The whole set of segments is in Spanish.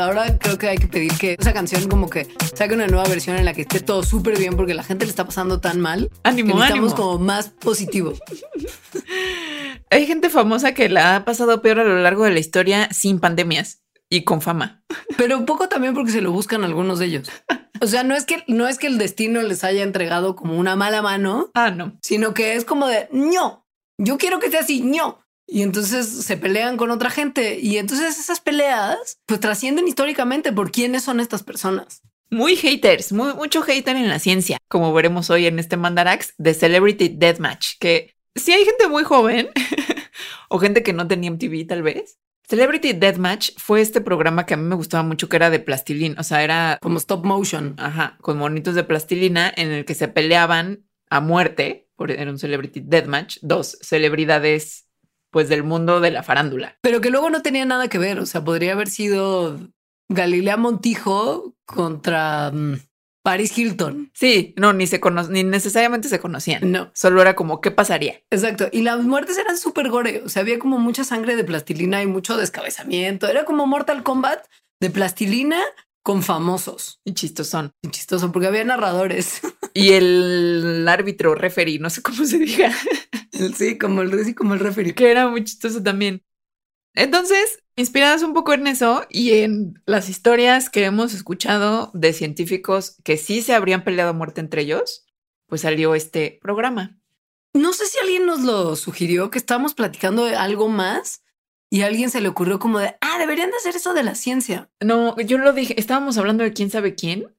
Ahora creo que hay que pedir que esa canción como que saque una nueva versión en la que esté todo súper bien, porque la gente le está pasando tan mal. Ánimo, que ánimo. como más positivo. Hay gente famosa que la ha pasado peor a lo largo de la historia sin pandemias y con fama. Pero un poco también porque se lo buscan algunos de ellos. O sea, no es que no es que el destino les haya entregado como una mala mano, Ah, no. sino que es como de no, yo quiero que sea así, no. Y entonces se pelean con otra gente y entonces esas peleas pues trascienden históricamente por quiénes son estas personas. Muy haters, muy, mucho hater en la ciencia, como veremos hoy en este Mandarax de Celebrity Deathmatch, que si hay gente muy joven o gente que no tenía MTV tal vez. Celebrity Deathmatch fue este programa que a mí me gustaba mucho que era de plastilina, o sea, era Como stop motion. Ajá, con monitos de plastilina en el que se peleaban a muerte, por, era un celebrity deathmatch, dos celebridades pues del mundo de la farándula. Pero que luego no tenía nada que ver. O sea, podría haber sido Galilea Montijo contra mm, Paris Hilton. Sí, no, ni se cono ni necesariamente se conocían. No. Solo era como, ¿qué pasaría? Exacto. Y las muertes eran súper gore. O sea, había como mucha sangre de plastilina y mucho descabezamiento. Era como Mortal Kombat de plastilina con famosos. Y chistosón. Y chistoso porque había narradores. Y el árbitro, referee, no sé cómo se diga, sí, como el sí, como el referee. que era muy chistoso también. Entonces, inspiradas un poco en eso y en las historias que hemos escuchado de científicos que sí se habrían peleado a muerte entre ellos, pues salió este programa. No sé si alguien nos lo sugirió que estábamos platicando de algo más y a alguien se le ocurrió como de, ah, deberían de hacer eso de la ciencia. No, yo lo dije, estábamos hablando de quién sabe quién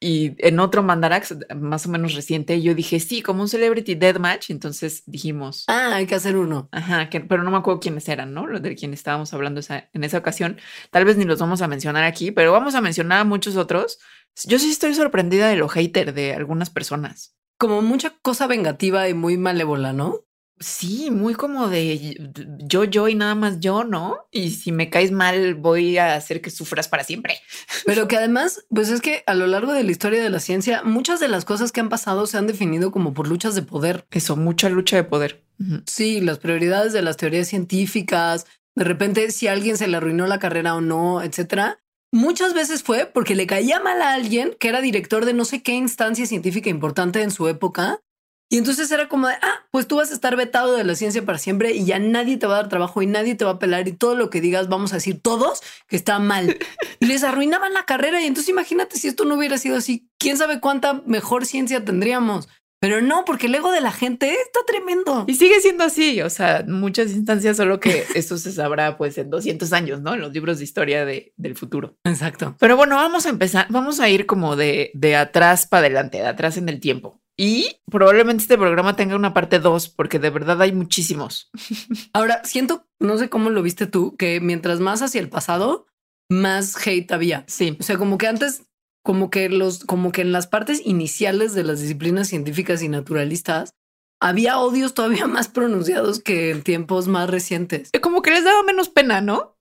y en otro Mandarax más o menos reciente yo dije, sí, como un Celebrity Deathmatch, entonces dijimos, Ah, hay que hacer uno. ajá, que, pero no me acuerdo quiénes eran, ¿no? Los de quien estábamos hablando esa- en esa ocasión. Tal vez ni los vamos a mencionar aquí, pero vamos a mencionar a muchos otros. Yo sí estoy sorprendida de lo hater de algunas personas. Como mucha cosa vengativa y muy malévola, ¿no? Sí, muy como de yo, yo y nada más yo, ¿no? Y si me caes mal, voy a hacer que sufras para siempre. Pero que además, pues es que a lo largo de la historia de la ciencia, muchas de las cosas que han pasado se han definido como por luchas de poder. Eso, mucha lucha de poder. Sí, las prioridades de las teorías científicas, de repente si a alguien se le arruinó la carrera o no, etcétera. Muchas veces fue porque le caía mal a alguien que era director de no sé qué instancia científica importante en su época. Y entonces era como de, ah, pues tú vas a estar vetado de la ciencia para siempre y ya nadie te va a dar trabajo y nadie te va a pelar y todo lo que digas vamos a decir todos que está mal. Y les arruinaban la carrera y entonces imagínate si esto no hubiera sido así, quién sabe cuánta mejor ciencia tendríamos. Pero no, porque el ego de la gente está tremendo. Y sigue siendo así, o sea, muchas instancias, solo que esto se sabrá pues en 200 años, ¿no? En los libros de historia de- del futuro. Exacto. Pero bueno, vamos a empezar, vamos a ir como de, de atrás para adelante, de atrás en el tiempo. Y probablemente este programa tenga una parte 2, porque de verdad hay muchísimos. Ahora siento, no sé cómo lo viste tú, que mientras más hacia el pasado, más hate había. Sí, O sea, como que antes, como que los, como que en las partes iniciales de las disciplinas científicas y naturalistas, había odios todavía más pronunciados que en tiempos más recientes. como que les daba menos pena, ¿no?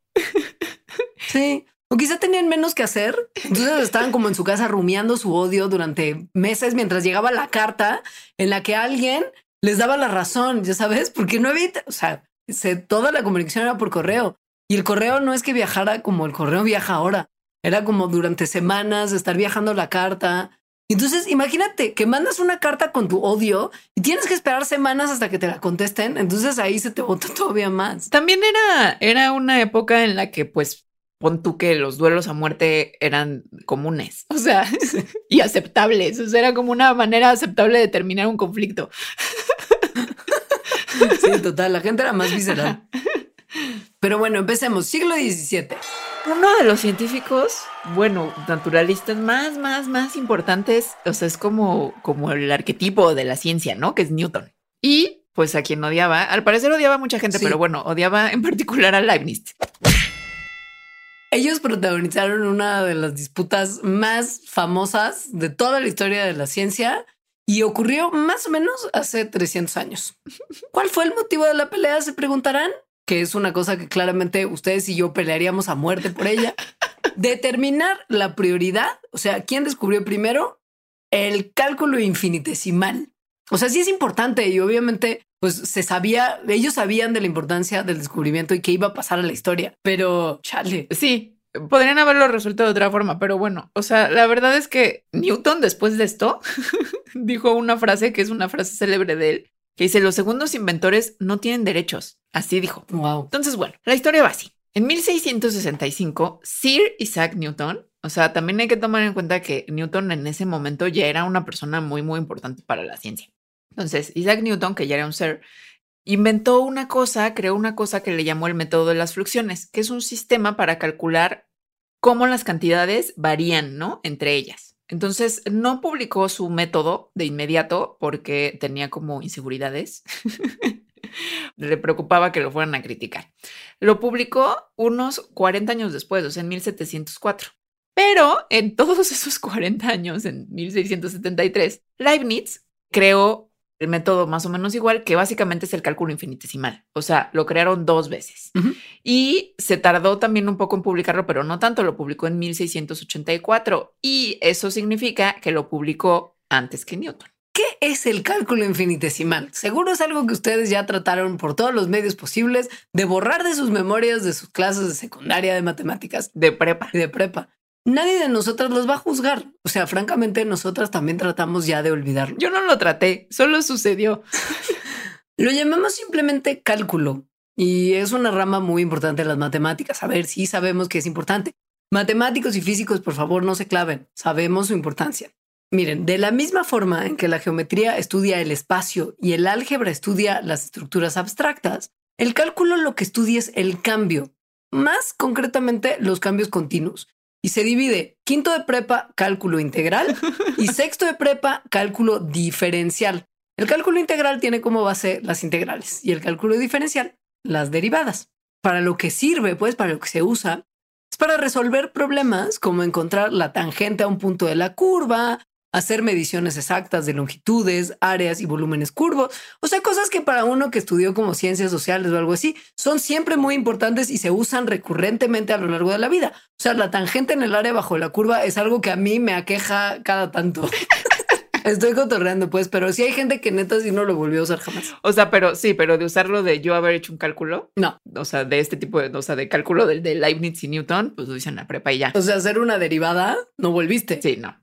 Sí. O quizá tenían menos que hacer. Entonces estaban como en su casa rumiando su odio durante meses mientras llegaba la carta en la que alguien les daba la razón, ya sabes, porque no había, o sea, se, toda la comunicación era por correo y el correo no es que viajara como el correo viaja ahora. Era como durante semanas estar viajando la carta. Entonces, imagínate que mandas una carta con tu odio y tienes que esperar semanas hasta que te la contesten. Entonces ahí se te bota todavía más. También era, era una época en la que pues pon tú que los duelos a muerte eran comunes, o sea, y aceptables. O sea, era como una manera aceptable de terminar un conflicto. Sí, total, la gente era más visceral. Pero bueno, empecemos. Siglo XVII. Uno de los científicos, bueno, naturalistas más, más, más importantes, o sea, es como, como el arquetipo de la ciencia, ¿no? Que es Newton. Y pues a quien odiaba, al parecer odiaba a mucha gente, Sí. pero bueno, odiaba en particular a Leibniz. Ellos protagonizaron una de las disputas más famosas de toda la historia de la ciencia y ocurrió más o menos hace 300 años. ¿Cuál fue el motivo de la pelea? Se preguntarán, que es una cosa que claramente ustedes y yo pelearíamos a muerte por ella. Determinar la prioridad, o sea, ¿quién descubrió primero? El cálculo infinitesimal. O sea, sí es importante y obviamente pues se sabía, ellos sabían de la importancia del descubrimiento y que iba a pasar a la historia, pero chale, Sí, podrían haberlo resuelto de otra forma, pero bueno, o sea, la verdad es que Newton después de esto dijo una frase que es una frase célebre de él, que dice, los segundos inventores no tienen derechos. Así dijo. wow. Entonces, bueno, la historia va así. En 1665, Sir Isaac Newton, o sea, también hay que tomar en cuenta que Newton en ese momento ya era una persona muy, muy importante para la ciencia. Entonces, Isaac Newton, que ya era un ser, inventó una cosa, creó una cosa que le llamó el método de las fluxiones, que es un sistema para calcular cómo las cantidades varían, ¿no? Entre ellas. Entonces, no publicó su método de inmediato porque tenía como inseguridades. Le preocupaba que lo fueran a criticar. Lo publicó unos 40 años después, o sea, en 1704. Pero en todos esos 40 años, en 1673, Leibniz creó el método más o menos igual, que básicamente es el cálculo infinitesimal. O sea, lo crearon dos veces. Y se tardó también un poco en publicarlo, pero no tanto, lo publicó en 1684. Y eso significa que lo publicó antes que Newton. ¿Qué es el cálculo infinitesimal? Seguro es algo que ustedes ya trataron por todos los medios posibles de borrar de sus memorias de sus clases de secundaria de matemáticas De prepa. de prepa. Nadie de nosotras los va a juzgar. O sea, francamente, nosotras también tratamos ya de olvidarlo. Yo no lo traté, solo sucedió. Lo llamamos simplemente cálculo y es una rama muy importante de las matemáticas. A ver, sí sabemos que es importante. Matemáticos y físicos, por favor, no se claven. Sabemos su importancia. Miren, de la misma forma en que la geometría estudia el espacio y el álgebra estudia las estructuras abstractas, el cálculo lo que estudia es el cambio, más concretamente los cambios continuos. Y se divide quinto de prepa, cálculo integral, y sexto de prepa, cálculo diferencial. El cálculo integral tiene como base las integrales y el cálculo diferencial las derivadas. Para lo que sirve, pues, para lo que se usa, es para resolver problemas como encontrar la tangente a un punto de la curva, hacer mediciones exactas de longitudes, áreas y volúmenes curvos. O sea, cosas que para uno que estudió como ciencias sociales o algo así, son siempre muy importantes y se usan recurrentemente a lo largo de la vida. O sea, la tangente en el área bajo la curva es algo que a mí me aqueja cada tanto. Estoy cotorreando, pues, pero sí hay gente que neta sí no lo volvió a usar jamás. O sea, pero sí, pero de usarlo de yo haber hecho un cálculo, No. o sea, de este tipo de, o sea, de cálculo del de Leibniz y Newton, pues lo hice en la prepa y ya. O sea, hacer una derivada, no volviste. Sí, no.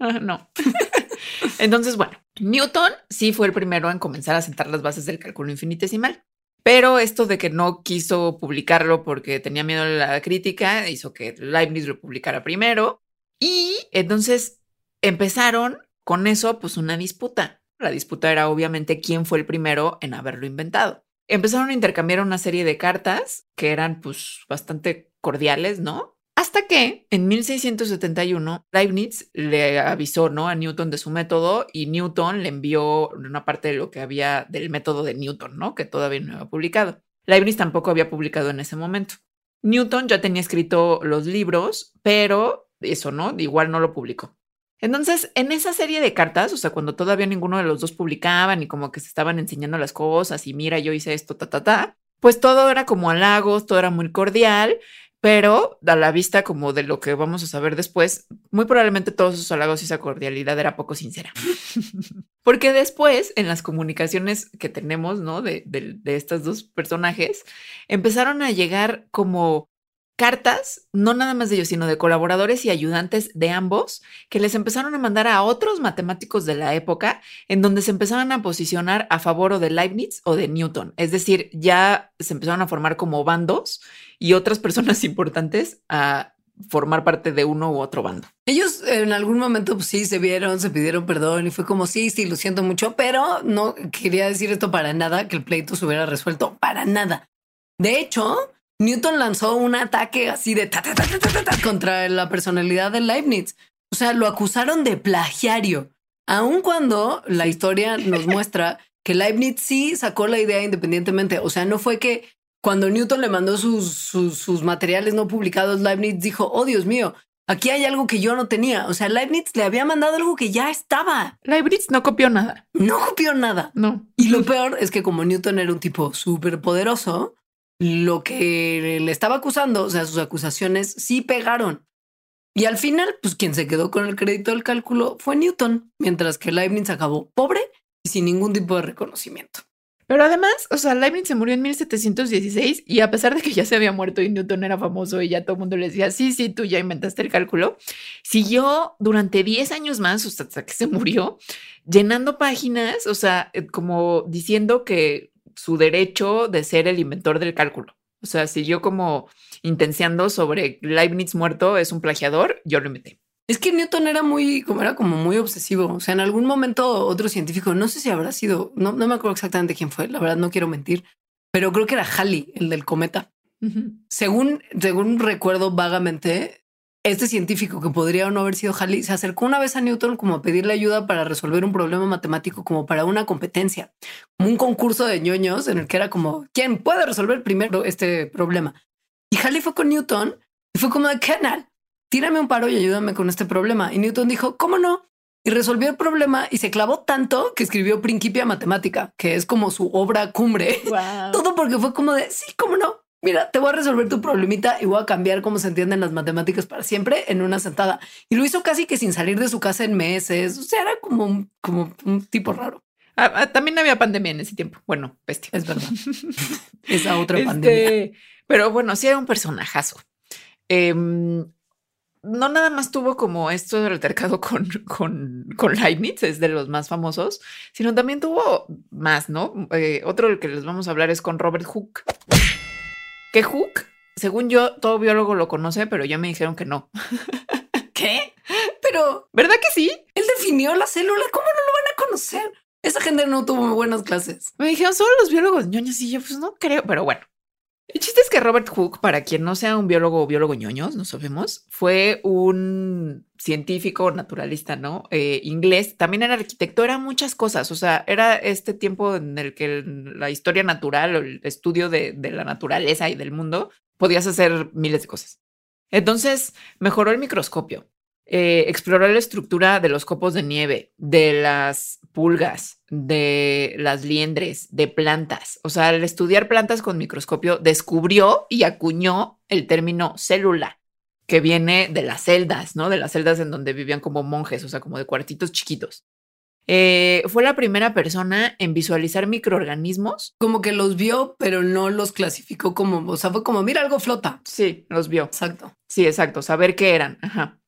Ah, no. Entonces, bueno, Newton sí fue el primero en comenzar a sentar las bases del cálculo infinitesimal. Pero esto de que no quiso publicarlo porque tenía miedo a la crítica hizo que Leibniz lo publicara primero. Y entonces empezaron con eso, pues una disputa. La disputa era obviamente quién fue el primero en haberlo inventado. Empezaron a intercambiar una serie de cartas que eran pues bastante cordiales, ¿no? Hasta que en 1671 Leibniz le avisó ¿no? a Newton de su método y Newton le envió una parte de lo que había del método de Newton, ¿no? que todavía no había publicado. Leibniz tampoco había publicado en ese momento. Newton ya tenía escrito los libros, pero eso, ¿no? Igual no lo publicó. Entonces, en esa serie de cartas, o sea, cuando todavía ninguno de los dos publicaban y como que se estaban enseñando las cosas y mira, yo hice esto, ta, ta, ta, pues todo era como halagos, todo era muy cordial, pero a la vista como de lo que vamos a saber después, muy probablemente todos esos halagos y esa cordialidad era poco sincera. Porque después, en las comunicaciones que tenemos, ¿no? De, de, de estos dos personajes, empezaron a llegar como cartas, no nada más de ellos, sino de colaboradores y ayudantes de ambos, que les empezaron a mandar a otros matemáticos de la época, en donde se empezaron a posicionar a favor o de Leibniz o de Newton. Es decir, ya se empezaron a formar como bandos y otras personas importantes a formar parte de uno u otro bando. Ellos en algún momento pues, sí se vieron, se pidieron perdón y fue como sí, sí, lo siento mucho, pero no quería decir esto para nada, que el pleito se hubiera resuelto para nada. De hecho, Newton lanzó un ataque así de ta, ta, ta, contra la personalidad de Leibniz. O sea, lo acusaron de plagiario, aun cuando la historia nos muestra que Leibniz sí sacó la idea independientemente. O sea, no fue que cuando Newton le mandó sus, sus, sus materiales no publicados, Leibniz dijo, oh Dios mío, aquí hay algo que yo no tenía. O sea, Leibniz le había mandado algo que ya estaba. Leibniz no copió nada. No copió nada. No. Y lo peor es que como Newton era un tipo súper poderoso, lo que le estaba acusando, o sea, sus acusaciones sí pegaron. Y al final, pues quien se quedó con el crédito del cálculo fue Newton, mientras que Leibniz acabó pobre y sin ningún tipo de reconocimiento. Pero además, o sea, Leibniz se murió en 1716 y a pesar de que ya se había muerto y Newton era famoso y ya todo el mundo le decía, sí, sí, tú ya inventaste el cálculo, siguió durante 10 años más, hasta que se murió, llenando páginas, o sea, eh, como diciendo que su derecho de ser el inventor del cálculo. O sea, si yo como intenciando sobre Leibniz muerto es un plagiador, yo lo inventé. Es que Newton era muy, como era como muy obsesivo. O sea, en algún momento otro científico, no sé si habrá sido, no, no me acuerdo exactamente quién fue, la verdad no quiero mentir, pero creo que era Halley, el del cometa. Según, según recuerdo vagamente, este científico que podría o no haber sido Halley se acercó una vez a Newton como a pedirle ayuda para resolver un problema matemático como para una competencia, como un concurso de ñoños en el que era como quién puede resolver primero este problema. Y Halley fue con Newton y fue como de canal, tírame un paro y ayúdame con este problema. Y Newton dijo, ¿cómo no? Y resolvió el problema y se clavó tanto que escribió Principia Matemática, que es como su obra cumbre. Todo porque fue como de, sí, ¿cómo no? Mira, te voy a resolver tu problemita y voy a cambiar cómo se entienden las matemáticas para siempre en una sentada. Y lo hizo casi que sin salir de su casa en meses. O sea, era como un, como un tipo raro. Ah, ah, también había pandemia en ese tiempo. Bueno, bestia. Es verdad. Esa otra este, pandemia. Pero bueno, sí era un personajazo. Em, no nada más tuvo como esto del altercado con, con, con Leibniz, es de los más famosos, sino también tuvo más, ¿no? Eh, otro del que les vamos a hablar es con Robert Hooke. Que Hook, según yo, todo biólogo lo conoce, pero ya me dijeron que no. ¿Qué? Pero, ¿verdad que sí? Él definió la célula. ¿Cómo no lo van a conocer? Esa gente no tuvo muy buenas clases. Me dijeron solo los biólogos ñoños y yo, pues no creo, pero bueno. El chiste es que Robert Hooke, para quien no sea un biólogo o biólogo ñoños, no sabemos, fue un científico naturalista, ¿no? Eh, inglés, también era arquitecto, era muchas cosas, o sea, era este tiempo en el que la historia natural o el estudio de, la naturaleza y del mundo podías hacer miles de cosas. Entonces, mejoró el microscopio, eh, exploró la estructura de los copos de nieve, de las pulgas, de las liendres, de plantas. O sea, al estudiar plantas con microscopio, descubrió y acuñó el término célula, que viene de las celdas, ¿no? De las celdas en donde vivían como monjes, o sea, como de cuartitos chiquitos. Eh, fue la primera persona en visualizar microorganismos. Como que los vio, pero no los clasificó como, o sea, fue como, mira, algo flota. Sí, los vio. Exacto. Sí, exacto, saber qué eran. Ajá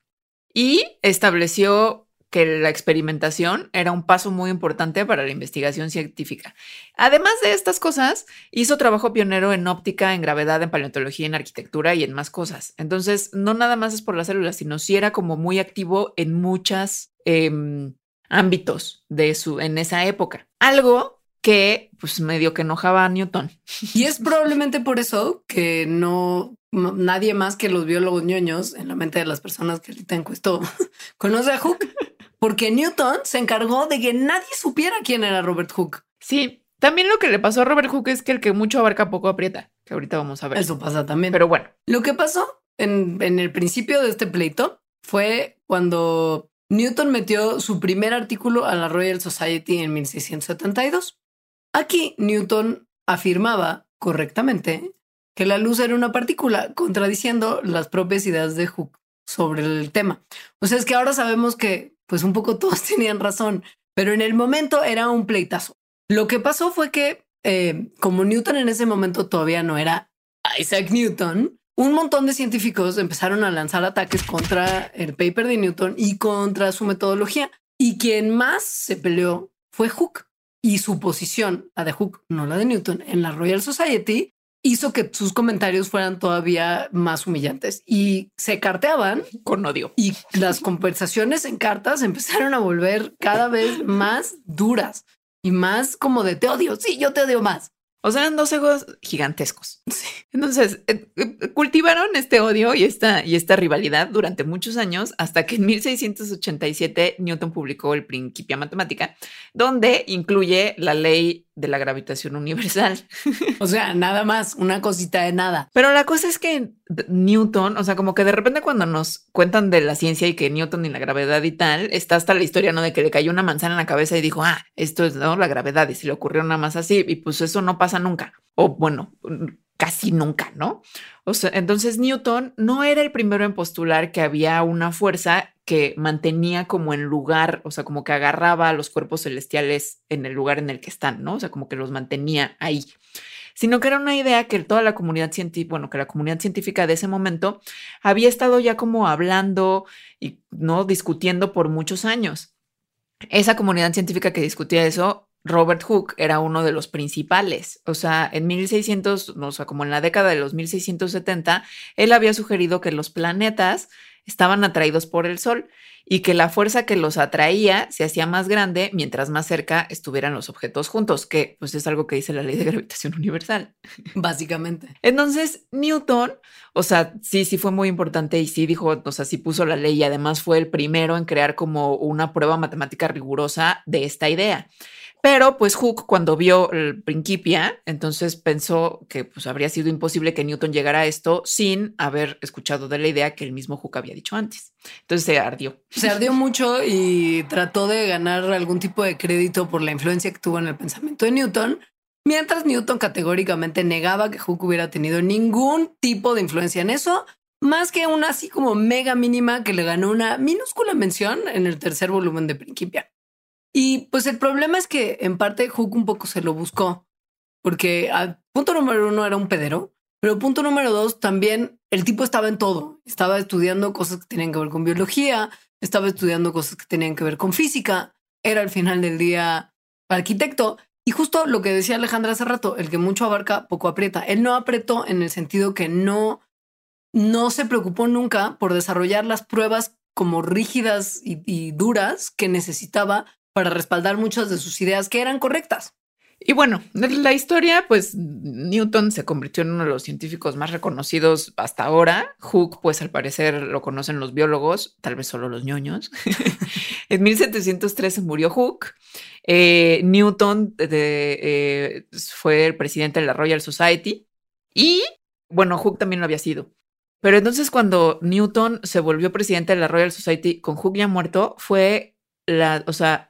y estableció que la experimentación era un paso muy importante para la investigación científica. Además de estas cosas, hizo trabajo pionero en óptica, en gravedad, en paleontología, en arquitectura y en más cosas. Entonces, no nada más es por las células, sino sí era como muy activo en muchos em, ámbitos de su, en esa época. Algo que pues medio que enojaba a Newton. Y es probablemente por eso que no nadie más que los biólogos ñoños en la mente de las personas que ahorita encuestó conoce a Hooke, porque Newton se encargó de que nadie supiera quién era Robert Hooke. Sí, también lo que le pasó a Robert Hooke es que el que mucho abarca poco aprieta, que ahorita vamos a ver. Eso pasa también. Pero bueno. Lo que pasó en, en el principio de este pleito fue cuando Newton metió su primer artículo a la Royal Society en 1672. Aquí Newton afirmaba correctamente que la luz era una partícula, contradiciendo las propias ideas de Hooke sobre el tema. O sea, es que ahora sabemos que pues un poco todos tenían razón, pero en el momento era un pleitazo. Lo que pasó fue que eh, como Newton en ese momento todavía no era Isaac Newton, un montón de científicos empezaron a lanzar ataques contra el paper de Newton y contra su metodología. Y quien más se peleó fue Hooke y su posición, la de Hooke, no la de Newton, en la Royal Society, hizo que sus comentarios fueran todavía más humillantes y se carteaban con odio. Y las conversaciones en cartas empezaron a volver cada vez más duras y más como de te odio. Sí, yo te odio más. O sea, eran dos egos gigantescos. Entonces, eh, eh, cultivaron este odio y esta, y esta rivalidad durante muchos años hasta que en 1687 Newton publicó el Principia Matemática, donde incluye la ley de la gravitación universal. O sea, nada más, una cosita de nada. Pero la cosa es que Newton, o sea, como que de repente cuando nos cuentan de la ciencia y que Newton y la gravedad y tal, está hasta la historia, ¿no? De que le cayó una manzana en la cabeza y dijo, ah, esto es ¿no? la gravedad y se le ocurrió nada más así y pues eso no pasa nunca. O bueno, casi nunca, ¿no? O sea, entonces Newton no era el primero en postular que había una fuerza que mantenía como en lugar, o sea, como que agarraba a los cuerpos celestiales en el lugar en el que están, ¿no? O sea, como que los mantenía ahí sino que era una idea que toda la comunidad científica, bueno, que la comunidad científica de ese momento había estado ya como hablando y no discutiendo por muchos años. Esa comunidad científica que discutía eso, Robert Hooke era uno de los principales. O sea, en 1600, o sea, como en la década de los 1670, él había sugerido que los planetas estaban atraídos por el Sol y que la fuerza que los atraía se hacía más grande mientras más cerca estuvieran los objetos juntos, que pues es algo que dice la ley de gravitación universal. Básicamente. Entonces, Newton, o sea, sí, sí fue muy importante y sí dijo, o sea, sí puso la ley y además fue el primero en crear como una prueba matemática rigurosa de esta idea. Pero pues Hooke cuando vio el Principia, entonces pensó que pues habría sido imposible que Newton llegara a esto sin haber escuchado de la idea que el mismo Hooke había dicho antes. Entonces se ardió. Se ardió mucho y trató de ganar algún tipo de crédito por la influencia que tuvo en el pensamiento de Newton, mientras Newton categóricamente negaba que Hooke hubiera tenido ningún tipo de influencia en eso, más que una así como mega mínima que le ganó una minúscula mención en el tercer volumen de Principia. Y pues el problema es que en parte Hook un poco se lo buscó, porque al punto número uno era un pedero, pero punto número dos también el tipo estaba en todo. Estaba estudiando cosas que tenían que ver con biología, estaba estudiando cosas que tenían que ver con física, era al final del día arquitecto. Y justo lo que decía Alejandra hace rato, el que mucho abarca, poco aprieta. Él no apretó en el sentido que no, no se preocupó nunca por desarrollar las pruebas como rígidas y duras que necesitaba para respaldar muchas de sus ideas que eran correctas. Y bueno, la historia, pues Newton se convirtió en uno de los científicos más reconocidos hasta ahora. Hooke, pues al parecer lo conocen los biólogos, tal vez solo los ñoños. en 1713 murió Hooke. Eh, Newton eh, fue el presidente de la Royal Society y, bueno, Hooke también lo había sido. Pero entonces cuando Newton se volvió presidente de la Royal Society con Hooke ya muerto, fue la, o sea,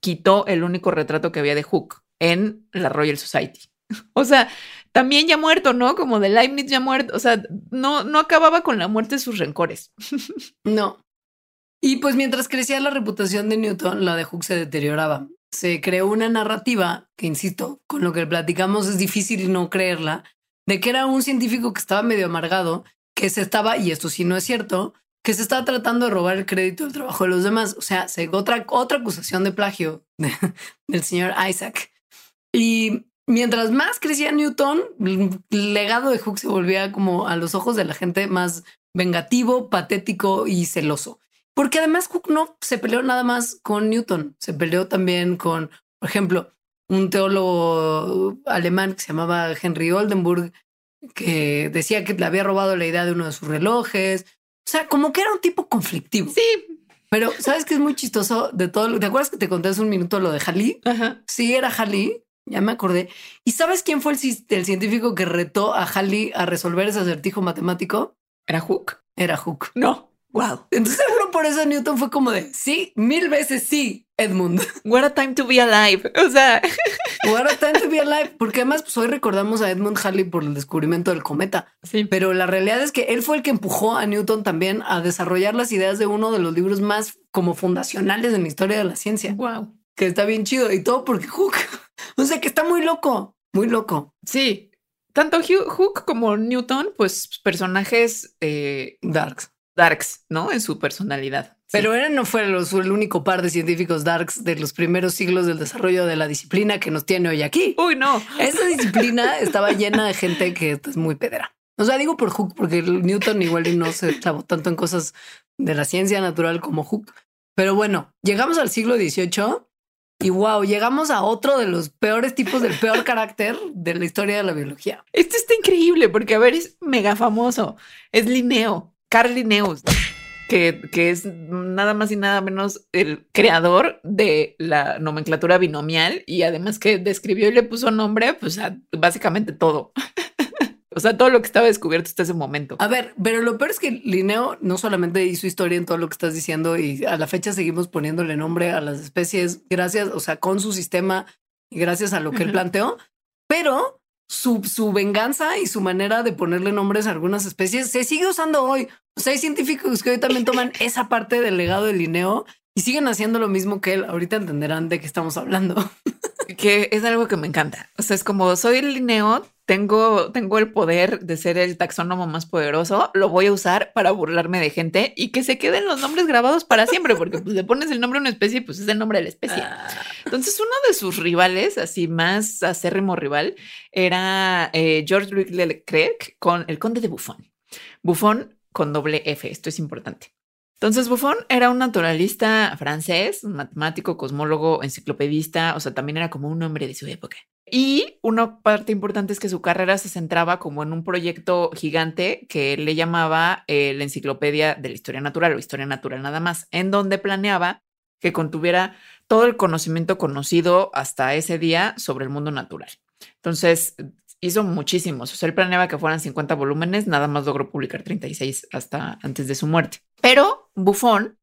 quitó el único retrato que había de Hook en la Royal Society. O sea, también ya muerto, ¿no? Como de Leibniz ya muerto. O sea, no, no acababa con la muerte de sus rencores. No. Y pues mientras crecía la reputación de Newton, la de Hooke se deterioraba. Se creó una narrativa que, insisto, con lo que platicamos es difícil no creerla, de que era un científico que estaba medio amargado, que se estaba, y esto sí no es cierto, que se está tratando de robar el crédito del trabajo de los demás. O sea, se, otra, otra acusación de plagio del señor Isaac. Y mientras más crecía Newton, el legado de Hooke se volvía como a los ojos de la gente más vengativo, patético y celoso. Porque además Hooke no se peleó nada más con Newton, se peleó también con, por ejemplo, un teólogo alemán que se llamaba Henry Oldenburg, que decía que le había robado la idea de uno de sus relojes, o sea, como que era un tipo conflictivo. Sí. Pero sabes que es muy chistoso de todo. ¿Te acuerdas que te conté hace un minuto lo de Halley? Ajá. Sí, era Halley. Ya me acordé. ¿Y sabes quién fue el, el científico que retó a Halley a resolver ese acertijo matemático? ¿Era Hook? Era Hook. No. Wow. Entonces por eso Newton fue como de sí, mil veces sí, Edmund. What a time to be alive. O sea, what a time to be alive. Porque además, pues hoy recordamos a Edmund Halley por el descubrimiento del cometa. Sí. Pero la realidad es que él fue el que empujó a Newton también a desarrollar las ideas de uno de los libros más como fundacionales en la historia de la ciencia. Wow. Que está bien chido y todo porque Hook. O sea que está muy loco, muy loco. Sí, tanto Hook como Newton, pues personajes eh, darks. Darks, ¿no? En su personalidad. Pero él no fue el único par de científicos darks de los primeros siglos del desarrollo de la disciplina que nos tiene hoy aquí. Uy, no. Esa disciplina estaba llena de gente que es muy pedera. O sea, digo por Hook, porque Newton igual no se clavó tanto en cosas de la ciencia natural como Hook. Pero bueno, llegamos al siglo XVIII y wow, llegamos a otro de los peores tipos del peor carácter de la historia de la biología. Esto está increíble porque, a ver, es mega famoso. Es Linneo, Carl Linnaeus, que, que es nada más y nada menos el creador de la nomenclatura binomial y además que describió y le puso nombre, pues a básicamente todo. O sea, todo lo que estaba descubierto hasta ese momento. A ver, pero lo peor es que Linneo no solamente hizo historia en todo lo que estás diciendo y a la fecha seguimos poniéndole nombre a las especies gracias, o sea, con su sistema y gracias a lo que él planteó, pero su, su venganza y su manera de ponerle nombres a algunas especies se sigue usando hoy. O sea, hay científicos que hoy también toman esa parte del legado de Linneo y siguen haciendo lo mismo que él. Ahorita entenderán de qué estamos hablando. que es algo que me encanta. O sea, es como soy el Linneo, tengo, tengo el poder de ser el taxónomo más poderoso, lo voy a usar para burlarme de gente y que se queden los nombres grabados para siempre, porque pues, le pones el nombre a una especie, pues es el nombre de la especie. Ah. Entonces, uno de sus rivales, así más acérrimo rival, era eh, George Louis Leclerc con el conde de Buffon. Buffon con doble F, esto es importante. Entonces, Buffon era un naturalista francés, un matemático, cosmólogo, enciclopedista, o sea, también era como un hombre de su época. Y una parte importante es que su carrera se centraba como en un proyecto gigante que le llamaba eh, la Enciclopedia de la Historia Natural o Historia Natural nada más, en donde planeaba que contuviera todo el conocimiento conocido hasta ese día sobre el mundo natural. Entonces, hizo muchísimos. O sea, él planeaba que fueran 50 volúmenes, nada más logró publicar 36 hasta antes de su muerte. Pero Buffon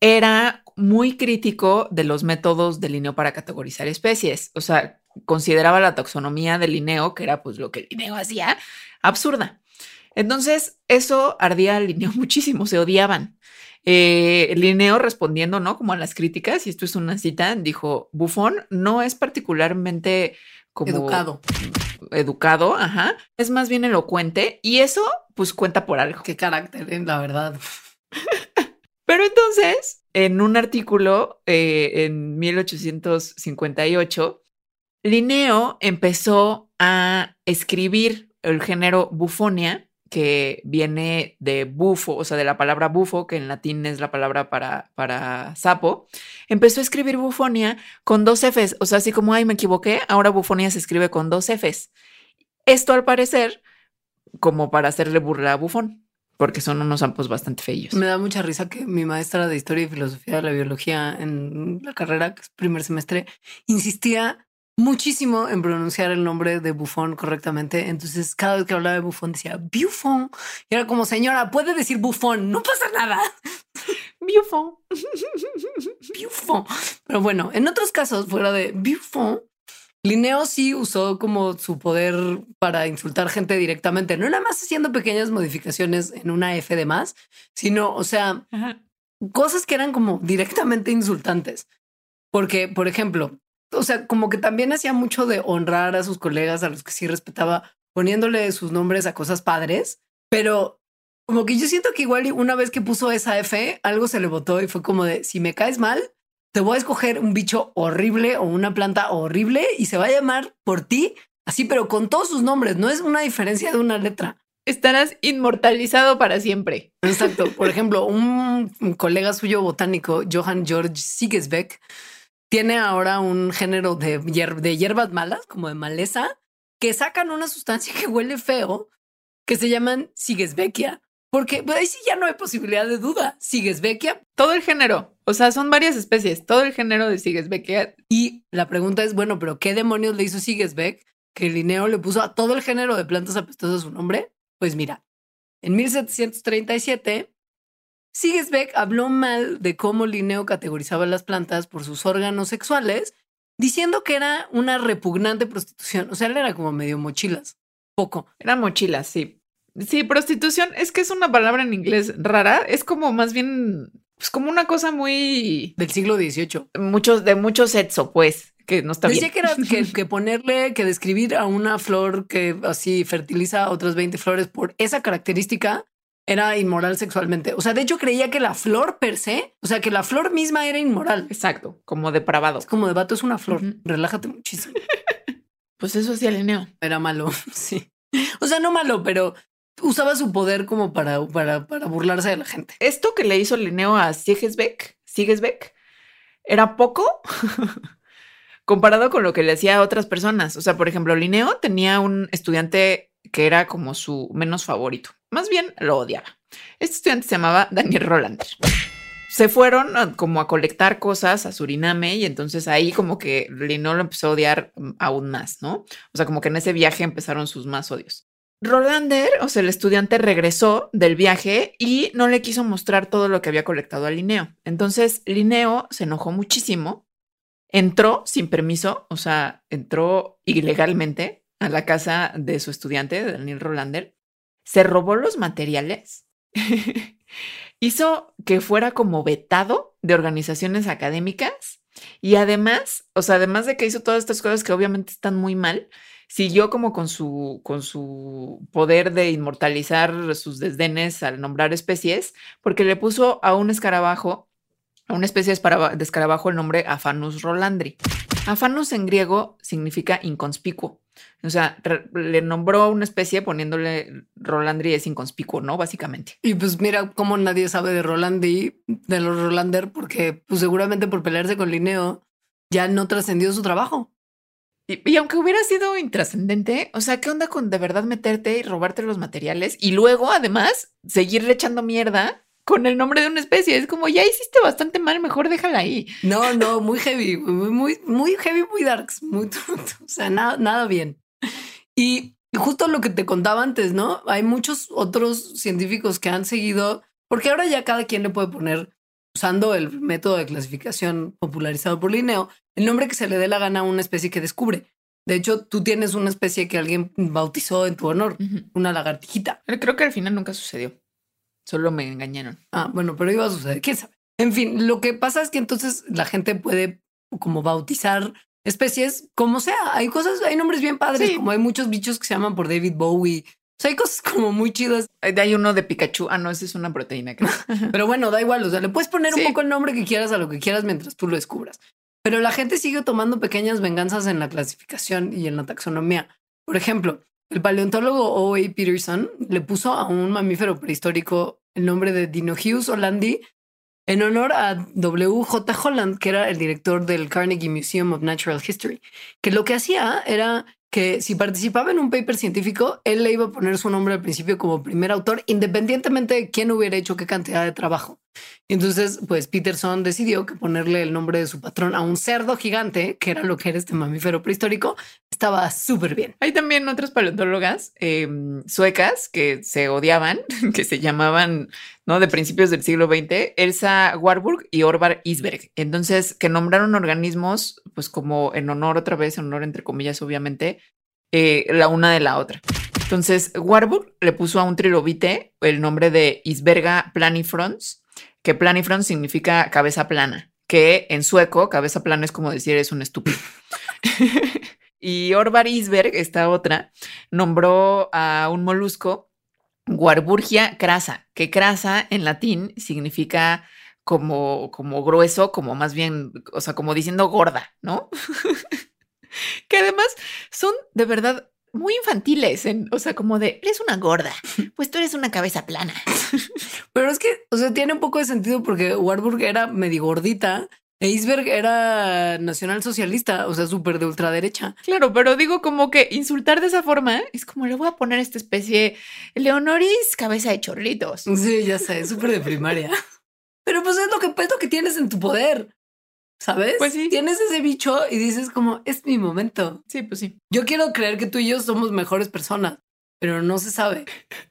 era muy crítico de los métodos de Linneo para categorizar especies. O sea, consideraba la taxonomía de Linneo, que era pues lo que Linneo hacía, absurda. Entonces, eso ardía a Linneo muchísimo, se odiaban. Eh, Linneo respondiendo, ¿no? Como a las críticas, y esto es una cita, dijo, Bufón no es particularmente como... Educado. Educado, ajá. Es más bien elocuente y eso pues cuenta por algo. Qué carácter, eh, la verdad. Pero entonces, en un artículo eh, en 1858, Linneo empezó a escribir el género bufonia, que viene de bufo, o sea, de la palabra bufo, que en latín es la palabra para, para sapo. Empezó a escribir bufonia con dos Fs, o sea, así como, ay, me equivoqué, ahora bufonia se escribe con dos Fs. Esto al parecer, como para hacerle burla a bufón porque son unos sapos bastante feos. Me da mucha risa que mi maestra de historia y filosofía de la biología en la carrera, que es primer semestre, insistía muchísimo en pronunciar el nombre de Buffon correctamente. Entonces, cada vez que hablaba de Buffon decía Buffon. Y era como, señora, puede decir Buffon, no pasa nada. Buffon. Buffon. Pero bueno, en otros casos, fuera de Buffon, Linneo sí usó como su poder para insultar gente directamente, no nada más haciendo pequeñas modificaciones en una F de más, sino, o sea, cosas que eran como directamente insultantes. Porque, por ejemplo, o sea, como que también hacía mucho de honrar a sus colegas, a los que sí respetaba, poniéndole sus nombres a cosas padres, pero como que yo siento que igual una vez que puso esa F, algo se le votó y fue como de, si me caes mal, te voy a escoger un bicho horrible o una planta horrible y se va a llamar por ti, así, pero con todos sus nombres, no es una diferencia de una letra. Estarás inmortalizado para siempre. Exacto. Por ejemplo, un colega suyo botánico, Johann George Sigesbeck, tiene ahora un género de, de hierbas malas, como de maleza, que sacan una sustancia que huele feo, que se llaman Sigesbeckia. Porque pues, ahí sí ya no hay posibilidad de duda. Sigesbeckia. Todo el género. O sea, son varias especies. Todo el género de Sigesbeckia. Y la pregunta es, bueno, pero ¿qué demonios le hizo Sigesbeck que Linneo le puso a todo el género de plantas apestosas su nombre? Pues mira, en 1737 Sigesbeck habló mal de cómo Linneo categorizaba las plantas por sus órganos sexuales, diciendo que era una repugnante prostitución. O sea, él era como medio mochilas. Poco. Era mochilas, sí. Sí, prostitución es que es una palabra en inglés rara. Es como más bien, pues como una cosa muy del siglo XVIII. Muchos, de mucho sexo, pues, que no está Decía bien. que era que, que ponerle, que describir a una flor que así fertiliza otras 20 flores por esa característica era inmoral sexualmente. O sea, de hecho creía que la flor per se, o sea, que la flor misma era inmoral. Exacto, como depravado. Es como de vato, es una flor. Relájate muchísimo. Pues eso hacía Linneo. Era malo, sí. O sea, no malo, pero usaba su poder como para, para, para burlarse de la gente. Esto que le hizo Linneo a Sigesbeck, Sigesbeck, era poco comparado con lo que le hacía a otras personas. O sea, por ejemplo, Linneo tenía un estudiante que era como su menos favorito. Más bien lo odiaba. Este estudiante se llamaba Daniel Rolander. Se fueron a- como a colectar cosas a Suriname y entonces ahí como que Linneo lo empezó a odiar mm, aún más, ¿no? O sea, como que en ese viaje empezaron sus más odios. Rolander, o sea, el estudiante regresó del viaje y no le quiso mostrar todo lo que había colectado a Linneo. Entonces, Linneo se enojó muchísimo, entró sin permiso, o sea, entró ilegalmente a la casa de su estudiante, Daniel Rolander, se robó los materiales, hizo que fuera como vetado de organizaciones académicas y además, o sea, además de que hizo todas estas cosas que obviamente están muy mal, siguió como con su, con su poder de inmortalizar sus desdenes al nombrar especies, porque le puso a un escarabajo, a una especie de escarabajo, el nombre Aphanus rolandri. Aphanus en griego significa inconspicuo. O sea, le nombró una especie poniéndole Rolandri es inconspicuo, ¿no? Básicamente. Y pues mira cómo nadie sabe de Roland y de los Rolander, porque pues seguramente por pelearse con Linneo ya no trascendió su trabajo. Y, y aunque hubiera sido intrascendente, o sea, ¿qué onda con de verdad meterte y robarte los materiales y luego además seguirle echando mierda con el nombre de una especie? Es como ya hiciste bastante mal, mejor déjala ahí. No, no, muy heavy, muy, muy, heavy, muy darks, muy, o sea, nada, nada bien. Y justo lo que te contaba antes, ¿no? Hay muchos otros científicos que han seguido, porque ahora ya cada quien le puede poner, usando el método de clasificación popularizado por Linneo, el nombre que se le dé la gana a una especie que descubre. De hecho, tú tienes una especie que alguien bautizó en tu honor, una lagartijita. Creo que al final nunca sucedió. Solo me engañaron. Ah, bueno, pero iba a suceder, quién sabe. En fin, lo que pasa es que entonces la gente puede como bautizar especies como sea. Hay cosas, hay nombres bien padres, Sí. como hay muchos bichos que se llaman por David Bowie. O sea, hay cosas como muy chidas, Hay uno de Pikachu. Ah, no, esa es una proteína. creo. pero bueno, da igual. O sea, le puedes poner Sí. un poco el nombre que quieras a lo que quieras mientras tú lo descubras. Pero la gente sigue tomando pequeñas venganzas en la clasificación y en la taxonomía. Por ejemplo, el paleontólogo O.A. Peterson le puso a un mamífero prehistórico el nombre de Dinoheus hollandi en honor a W.J. Holland, que era el director del Carnegie Museum of Natural History, que lo que hacía era que si participaba en un paper científico, él le iba a poner su nombre al principio como primer autor, independientemente de quién hubiera hecho qué cantidad de trabajo. Entonces, pues Peterson decidió que ponerle el nombre de su patrón a un cerdo gigante, que era lo que era este mamífero prehistórico, estaba súper bien. Hay también otras paleontólogas eh, suecas que se odiaban, que se llamaban, ¿no? De principios del siglo XX, Elsa Warburg y Orvar Isberg. Entonces, que nombraron organismos, pues como en honor, otra vez, en honor entre comillas, obviamente, eh, la una de la otra. Entonces, Warburg le puso a un trilobite el nombre de Isberga planifrons, que planifrons significa cabeza plana, que en sueco, cabeza plana es como decir es un estúpido. y Orvar Isberg, esta otra, nombró a un molusco Warburgia crasa, que crasa en latín significa como, como grueso, como más bien, o sea, como diciendo gorda, ¿no? que además son de verdad muy infantiles, en, o sea, como de, eres una gorda, pues tú eres una cabeza plana. Pero es que, o sea, tiene un poco de sentido porque Warburg era medio gordita e Isberg era nacionalsocialista, o sea, súper de ultraderecha. Claro, pero digo como que insultar de esa forma es como le voy a poner a esta especie Leonoris cabeza de chorlitos. Sí, ya sé, súper de primaria. Pero pues es lo que, es lo que tienes en tu poder, ¿sabes? Pues sí. Tienes ese bicho y dices como, es mi momento. Sí, pues sí. Yo quiero creer que tú y yo somos mejores personas, pero no se sabe.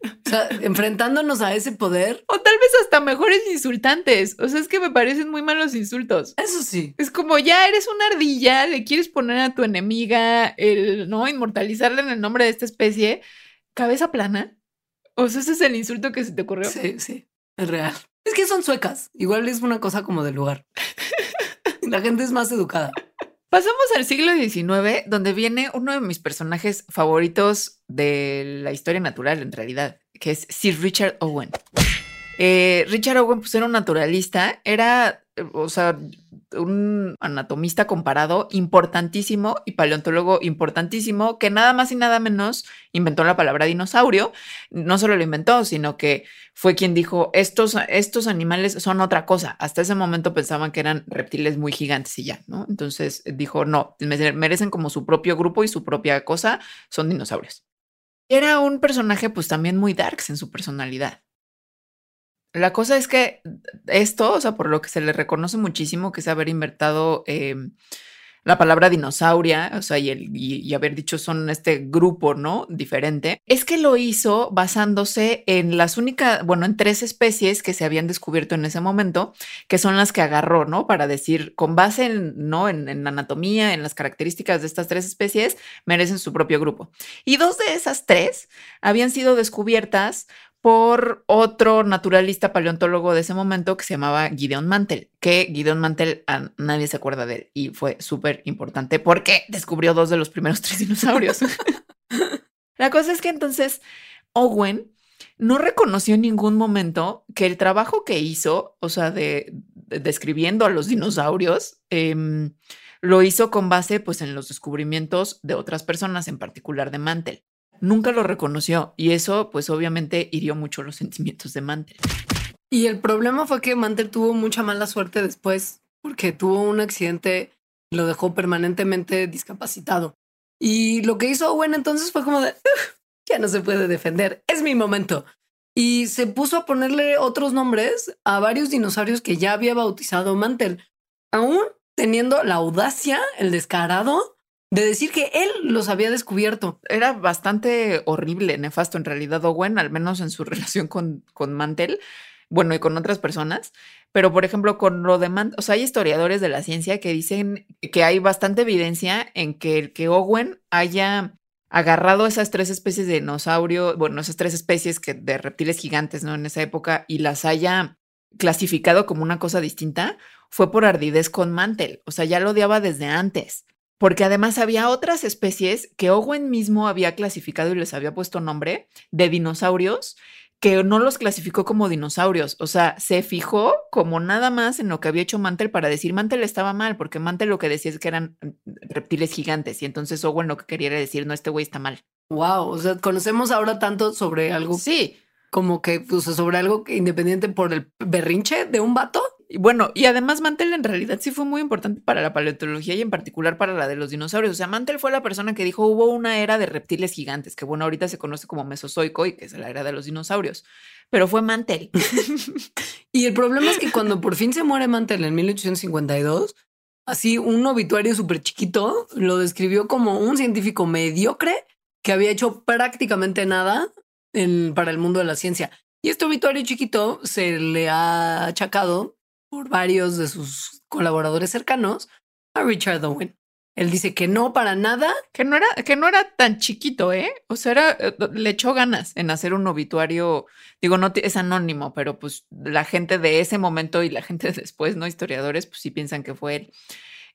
O sea, enfrentándonos a ese poder, O tal vez hasta mejores insultantes. O sea, es que me parecen muy malos insultos. eso sí. Es como ya eres una ardilla, le quieres poner a tu enemiga el, ¿no? Inmortalizarle en el nombre de esta especie. Cabeza plana. O sea, ese es el insulto que se te ocurrió. Sí, sí, es real. Es que son suecas. Igual es una cosa como del lugar. La gente es más educada. Pasamos al siglo XIX, donde viene uno de mis personajes favoritos de la historia natural, en realidad, que es Sir Richard Owen. Eh, Richard Owen, pues era un naturalista, era, o sea, un anatomista comparado importantísimo y paleontólogo importantísimo que nada más y nada menos inventó la palabra dinosaurio. No solo lo inventó, sino que fue quien dijo, estos, estos animales son otra cosa. Hasta ese momento pensaban que eran reptiles muy gigantes y ya, ¿no? Entonces dijo, no, merecen como su propio grupo y su propia cosa, son dinosaurios. Era un personaje pues también muy darks en su personalidad. La cosa es que esto, o sea, por lo que se le reconoce muchísimo, que es haber inventado em, la palabra dinosauria, o sea, y, el, y, haber dicho son este grupo, ¿no? Diferente, es que lo hizo basándose en las únicas, bueno, en tres especies que se habían descubierto en ese momento, que son las que agarró, ¿no? Para decir, con base ¿no? En, en anatomía, en las características de estas tres especies, merecen su propio grupo. Y dos de esas tres habían sido descubiertas por otro naturalista paleontólogo de ese momento que se llamaba Gideon Mantel, que Gideon Mantel nadie se acuerda de él y fue súper importante porque descubrió dos de los primeros tres dinosaurios. La cosa es que entonces Owen no reconoció en ningún momento que el trabajo que hizo, o sea, de, describiendo a los dinosaurios, em, lo hizo con base pues en los descubrimientos de otras personas, en particular de Mantel nunca lo reconoció y eso pues obviamente hirió mucho los sentimientos de Mantel. Y el problema fue que Mantel tuvo mucha mala suerte después porque tuvo un accidente lo dejó permanentemente discapacitado. Y lo que hizo Owen entonces fue como de, ya no se puede defender, es mi momento. Y se puso a ponerle otros nombres a varios dinosaurios que ya había bautizado Mantel, aún teniendo la audacia, el descarado de decir que él los había descubierto. Era bastante horrible, nefasto en realidad Owen, al menos en su relación con, con Mantel, bueno, y con otras personas. Pero, por ejemplo, con lo de Mantel, o sea, hay historiadores de la ciencia que dicen que hay bastante evidencia en que el que Owen haya agarrado esas tres especies de dinosaurio, bueno, esas tres especies que, de reptiles gigantes, ¿no? En esa época y las haya clasificado como una cosa distinta, fue por ardidez con Mantel. O sea, ya lo odiaba desde antes porque además había otras especies que Owen mismo había clasificado y les había puesto nombre de dinosaurios que no los clasificó como dinosaurios, o sea, se fijó como nada más en lo que había hecho Mantel para decir Mantel estaba mal, porque Mantel lo que decía es que eran reptiles gigantes y entonces Owen lo que quería era decir, no, este güey está mal. Wow, o sea, conocemos ahora tanto sobre algo. Sí. Como que, pues, sobre algo que independiente por el berrinche de un vato. Y bueno, y además Mantel en realidad sí fue muy importante para la paleontología y en particular para la de los dinosaurios. O sea, Mantel fue la persona que dijo hubo una era de reptiles gigantes, que bueno, ahorita se conoce como Mesozoico y que es la era de los dinosaurios. Pero fue Mantel. y el problema es que cuando por fin se muere Mantel en 1852, así un obituario súper chiquito lo describió como un científico mediocre que había hecho prácticamente nada para el mundo de la ciencia. Y este obituario chiquito se le ha achacado por varios de sus colaboradores cercanos a Richard Owen. Él dice que no para nada. Que no era, que no era tan chiquito, ¿eh? O sea, era, eh, le echó ganas en hacer un obituario. Digo, no es anónimo, pero pues la gente de ese momento y la gente de después, ¿no? Historiadores, pues sí piensan que fue él.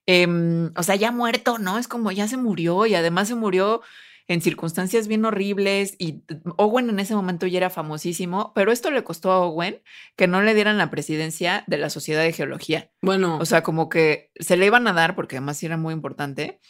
Em, o sea, ya muerto, ¿no? Es como ya se murió y además se murió en circunstancias bien horribles y Owen en ese momento ya era famosísimo, pero esto le costó a Owen que no le dieran la presidencia de la Sociedad de Geología. Bueno. O sea, como que se le iban a dar porque además era muy importante.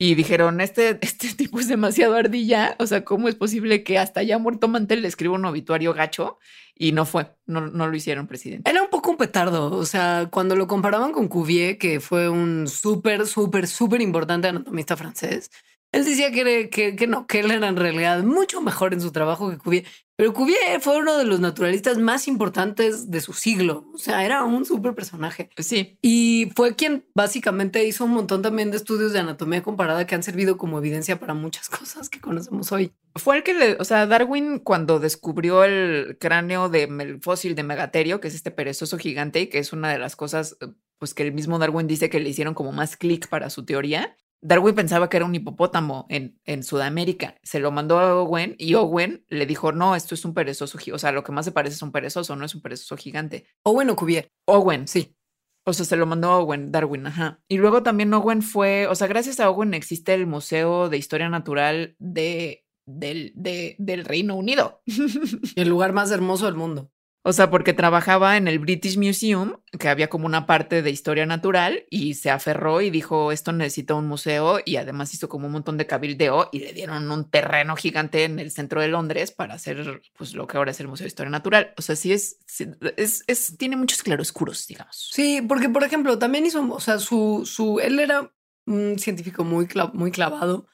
Y dijeron, este, este tipo es demasiado ardilla, o sea, ¿cómo es posible que hasta ya muerto Mantel le escriba un obituario gacho? Y no fue, no, no lo hicieron presidente. Era un poco un petardo, o sea, cuando lo comparaban con Cuvier, que fue un súper, súper, súper importante anatomista francés, él decía que, que, no, que él era en realidad mucho mejor en su trabajo que Cuvier. Pero Cuvier fue uno de los naturalistas más importantes de su siglo. O sea, era un súper personaje. Sí. Y fue quien básicamente hizo un montón también de estudios de anatomía comparada que han servido como evidencia para muchas cosas que conocemos hoy. Fue el que le, o sea, Darwin cuando descubrió el cráneo de fósil de Megaterio, que es este perezoso gigante y que es una de las cosas pues que el mismo Darwin dice que le hicieron como más clic para su teoría. Darwin pensaba que era un hipopótamo en, en, Sudamérica. Se lo mandó a Owen y Owen le dijo, no, esto es un perezoso, o sea, lo que más se parece es un perezoso, no es un perezoso gigante. Owen o Cuvier. Owen, sí. O sea, se lo mandó Owen, Darwin, ajá. Y luego también Owen fue, o sea, gracias a Owen existe el Museo de Historia Natural de, del, de, del Reino Unido. El lugar más hermoso del mundo. O sea, porque trabajaba en el British Museum, que había como una parte de historia natural, y se aferró y dijo, esto necesita un museo, y además hizo como un montón de cabildeo y le dieron un terreno gigante en el centro de Londres para hacer pues lo que ahora es el Museo de Historia Natural. O sea, sí es, es, es tiene muchos claroscuros, digamos. Sí, porque por ejemplo, también hizo, o sea, su, su, él era un científico muy, muy clavado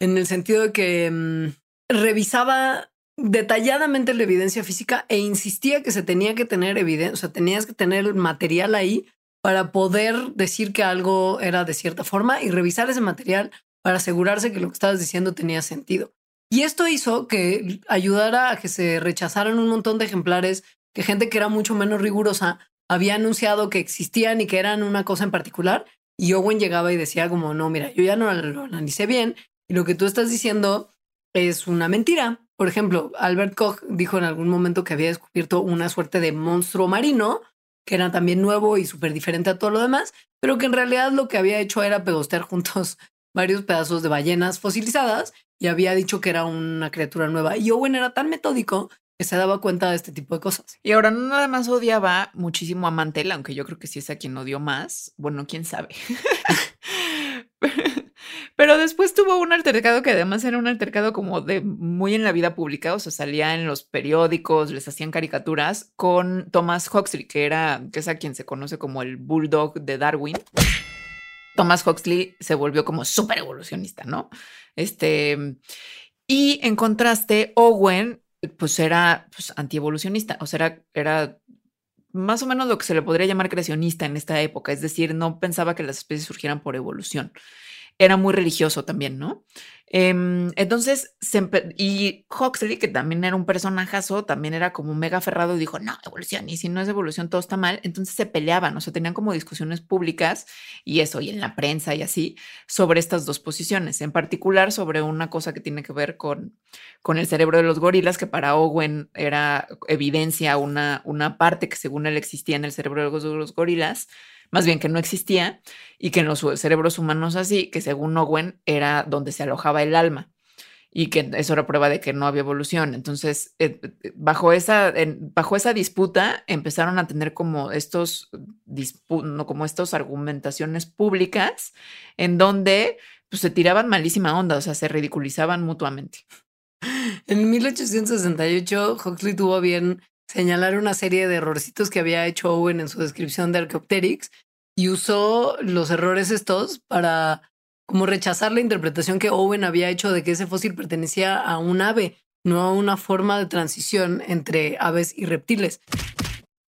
en el sentido de que mm, revisaba detalladamente la evidencia física e insistía que se tenía que tener evidencia, o sea, tenías que tener material ahí para poder decir que algo era de cierta forma y revisar ese material para asegurarse que lo que estabas diciendo tenía sentido. Y esto hizo que ayudara a que se rechazaran un montón de ejemplares que gente que era mucho menos rigurosa había anunciado que existían y que eran una cosa en particular. Y Owen llegaba y decía como, no, mira, yo ya no lo analicé bien y lo que tú estás diciendo es una mentira. Por ejemplo, Albert Koch dijo en algún momento que había descubierto una suerte de monstruo marino, que era también nuevo y súper diferente a todo lo demás, pero que en realidad lo que había hecho era pegostear juntos varios pedazos de ballenas fosilizadas y había dicho que era una criatura nueva. Y Owen era tan metódico que se daba cuenta de este tipo de cosas. Y ahora no nada más odiaba muchísimo a Mantel, aunque yo creo que sí es a quien odió más. Bueno, quién sabe. Pero después tuvo un altercado que además era un altercado como de muy en la vida pública, o sea, salía en los periódicos, les hacían caricaturas con Thomas Huxley, que era, que es a quien se conoce como el bulldog de Darwin. Thomas Huxley se volvió como súper evolucionista, ¿no? Este, y en contraste, Owen, pues era pues, antievolucionista, o sea, era, era más o menos lo que se le podría llamar creacionista en esta época, es decir, no pensaba que las especies surgieran por evolución era muy religioso también, ¿no? Em, entonces, y Huxley, que también era un personajazo, también era como mega aferrado y dijo, no, evolución, y si no es evolución, todo está mal. Entonces se peleaban, o sea, tenían como discusiones públicas y eso, y en la prensa y así, sobre estas dos posiciones, en particular sobre una cosa que tiene que ver con, con el cerebro de los gorilas, que para Owen era evidencia, una, una parte que según él existía en el cerebro de los gorilas más bien que no existía y que en los cerebros humanos así, que según Owen era donde se alojaba el alma y que eso era prueba de que no había evolución. Entonces, eh, eh, bajo, esa, bajo esa disputa empezaron a tener como estos, no, como estas argumentaciones públicas en donde pues, se tiraban malísima onda, o sea, se ridiculizaban mutuamente. En 1868, Huxley tuvo bien señalar una serie de errorcitos que había hecho Owen en su descripción de Archaeopteryx y usó los errores estos para como rechazar la interpretación que Owen había hecho de que ese fósil pertenecía a un ave, no a una forma de transición entre aves y reptiles.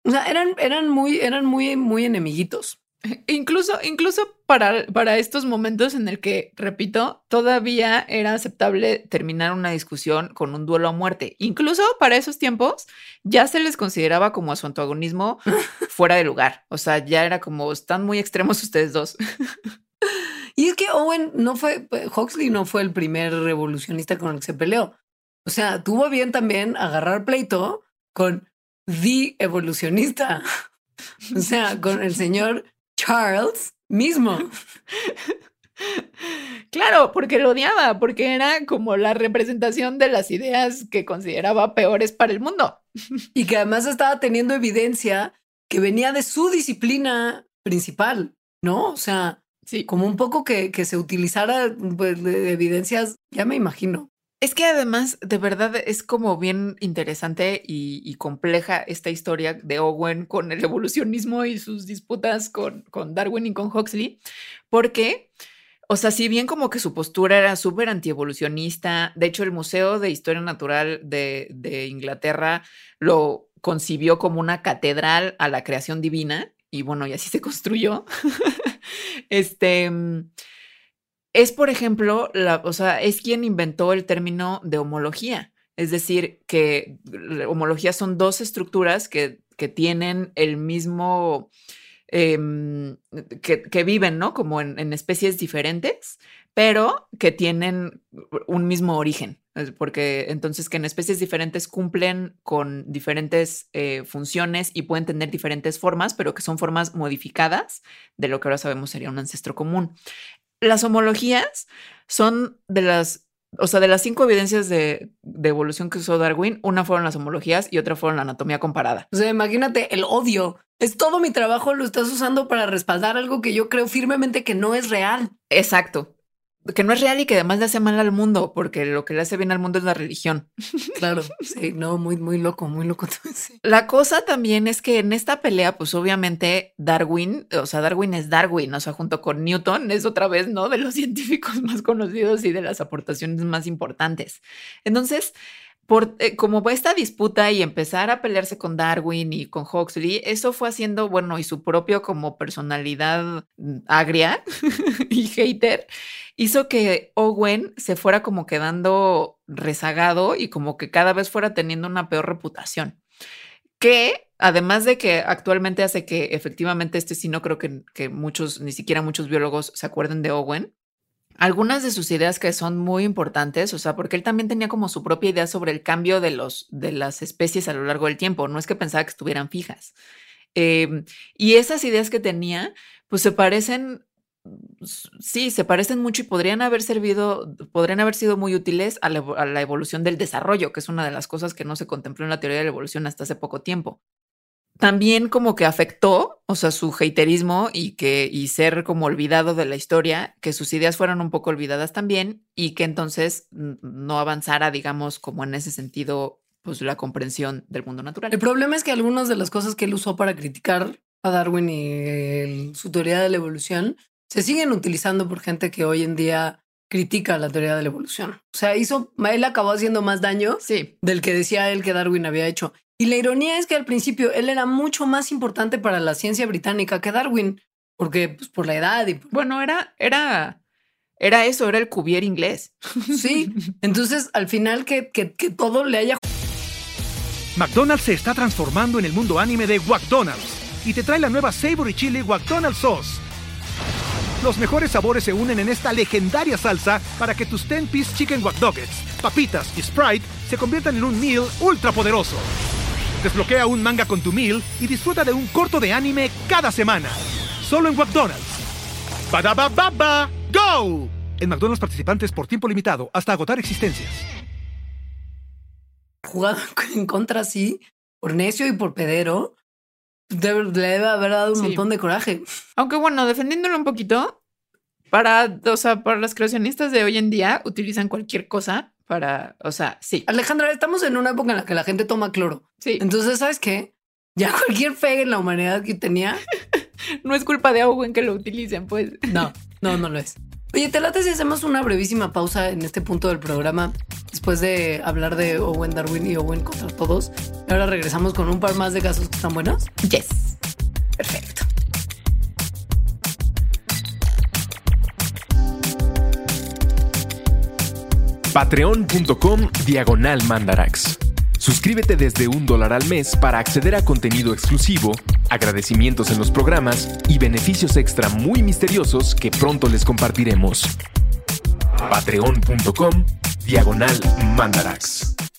O sea, eran, eran muy, eran muy, muy enemiguitos. Incluso, incluso para, para estos momentos en el que, repito, todavía era aceptable terminar una discusión con un duelo a muerte. Incluso para esos tiempos ya se les consideraba como a su antagonismo fuera de lugar. O sea, ya era como, están muy extremos ustedes dos. Y es que Owen no fue, Huxley no fue el primer revolucionista con el que se peleó. O sea, tuvo bien también agarrar pleito con The Evolucionista. O sea, con el señor Charles mismo. Claro, porque lo odiaba, porque era como la representación de las ideas que consideraba peores para el mundo. Y que además estaba teniendo evidencia que venía de su disciplina principal, ¿no? O sea, sí. como un poco que, que se utilizara pues, evidencias, ya me imagino. Es que además, de verdad, es como bien interesante y, compleja esta historia de Owen con el evolucionismo y sus disputas con, con Darwin y con Huxley, porque, o sea, si bien como que su postura era súper antievolucionista, de hecho el Museo de Historia Natural de, de Inglaterra lo concibió como una catedral a la creación divina, y bueno, y así se construyó. este es, por ejemplo, la, o sea, es quien inventó el término de homología. Es decir, que homología son dos estructuras que, que tienen el mismo, em, que, que, viven, ¿no? Como en, en, especies diferentes, pero que tienen un mismo origen. Porque entonces que en especies diferentes cumplen con diferentes eh, funciones y pueden tener diferentes formas, pero que son formas modificadas de lo que ahora sabemos sería un ancestro común. Las homologías son de las o sea, de las cinco evidencias de, de, evolución que usó Darwin, una fueron las homologías y otra fueron la anatomía comparada. O sea, imagínate el odio. Es todo mi trabajo, lo estás usando para respaldar algo que yo creo firmemente que no es real. Exacto que no es real y que además le hace mal al mundo, porque lo que le hace bien al mundo es la religión. Claro, sí, no, muy, muy loco, muy loco. La cosa también es que en esta pelea, pues obviamente Darwin, o sea, Darwin es Darwin, o sea, junto con Newton, es otra vez, ¿no? De los científicos más conocidos y de las aportaciones más importantes. Entonces, por, eh, como esta disputa y empezar a pelearse con Darwin y con Huxley, eso fue haciendo, bueno, y su propio como personalidad mm, agria y hater, hizo que Owen se fuera como quedando rezagado y como que cada vez fuera teniendo una peor reputación. Que además de que actualmente hace que efectivamente este sí no creo que, que muchos, ni siquiera muchos biólogos se acuerden de Owen, algunas de sus ideas que son muy importantes, o sea, porque él también tenía como su propia idea sobre el cambio de, los, de las especies a lo largo del tiempo, no es que pensaba que estuvieran fijas. Em, y esas ideas que tenía, pues se parecen, sí, se parecen mucho y podrían haber servido, podrían haber sido muy útiles a la, a la evolución del desarrollo, que es una de las cosas que no se contempló en la teoría de la evolución hasta hace poco tiempo también como que afectó, o sea, su haterismo y que y ser como olvidado de la historia, que sus ideas fueran un poco olvidadas también y que entonces no avanzara, digamos, como en ese sentido, pues la comprensión del mundo natural. El problema es que algunas de las cosas que él usó para criticar a Darwin y su teoría de la evolución se siguen utilizando por gente que hoy en día critica la teoría de la evolución. O sea, hizo, él acabó haciendo más daño sí. del que decía él que Darwin había hecho. Y la ironía es que al principio él era mucho más importante para la ciencia británica que Darwin, porque pues, por la edad y bueno, era era era eso, era el Cuvier inglés. Sí, entonces al final que, que, que todo le haya McDonald's se está transformando en el mundo anime de McDonald's y te trae la nueva Savory Chili McDonald's Sauce. Los mejores sabores se unen en esta legendaria salsa para que tus 10-piece chicken wack papitas y Sprite se conviertan en un meal ultra poderoso. Desbloquea un manga con tu meal y disfruta de un corto de anime cada semana. Solo en McDonald's. ba baba go! En McDonald's participantes por tiempo limitado hasta agotar existencias. Jugado en contra sí, por necio y por pedero, debe, le debe haber dado un sí. montón de coraje. Aunque bueno, defendiéndolo un poquito, para, o sea, para las creacionistas de hoy en día utilizan cualquier cosa para, o sea, sí. Alejandra, estamos en una época en la que la gente toma cloro. Sí. Entonces, ¿sabes qué? Ya cualquier fe en la humanidad que tenía. no es culpa de Owen que lo utilicen, pues. No, no, no lo es. Oye, te late si hacemos una brevísima pausa en este punto del programa después de hablar de Owen Darwin y Owen contra todos. Ahora regresamos con un par más de casos que están buenos. Yes. Perfecto. Patreon.com Diagonal Mandarax. Suscríbete desde un dólar al mes para acceder a contenido exclusivo, agradecimientos en los programas y beneficios extra muy misteriosos que pronto les compartiremos. Patreon.com Diagonal Mandarax.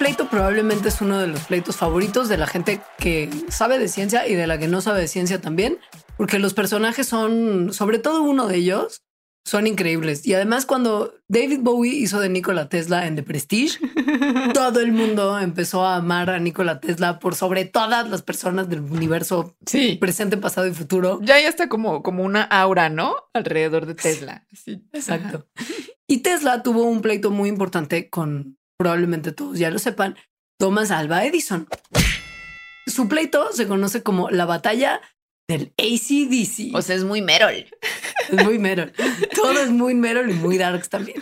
Pleito probablemente es uno de los pleitos favoritos de la gente que sabe de ciencia y de la que no sabe de ciencia también, porque los personajes son, sobre todo uno de ellos, son increíbles. Y además cuando David Bowie hizo de Nikola Tesla en The Prestige, todo el mundo empezó a amar a Nikola Tesla por sobre todas las personas del universo sí. presente, pasado y futuro. Ya ya está como, como una aura, ¿no? Alrededor de Tesla. Sí, exacto. Y Tesla tuvo un pleito muy importante con, probablemente todos ya lo sepan, Thomas Alva Edison. Su pleito se conoce como la batalla del ACDC. O sea, es muy Merol. Es muy Merol. Todo es muy Merol y muy Darks también.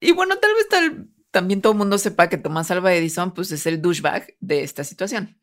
Y bueno, tal vez tal, también todo el mundo sepa que Tomás Alva Edison pues es el douchebag de esta situación.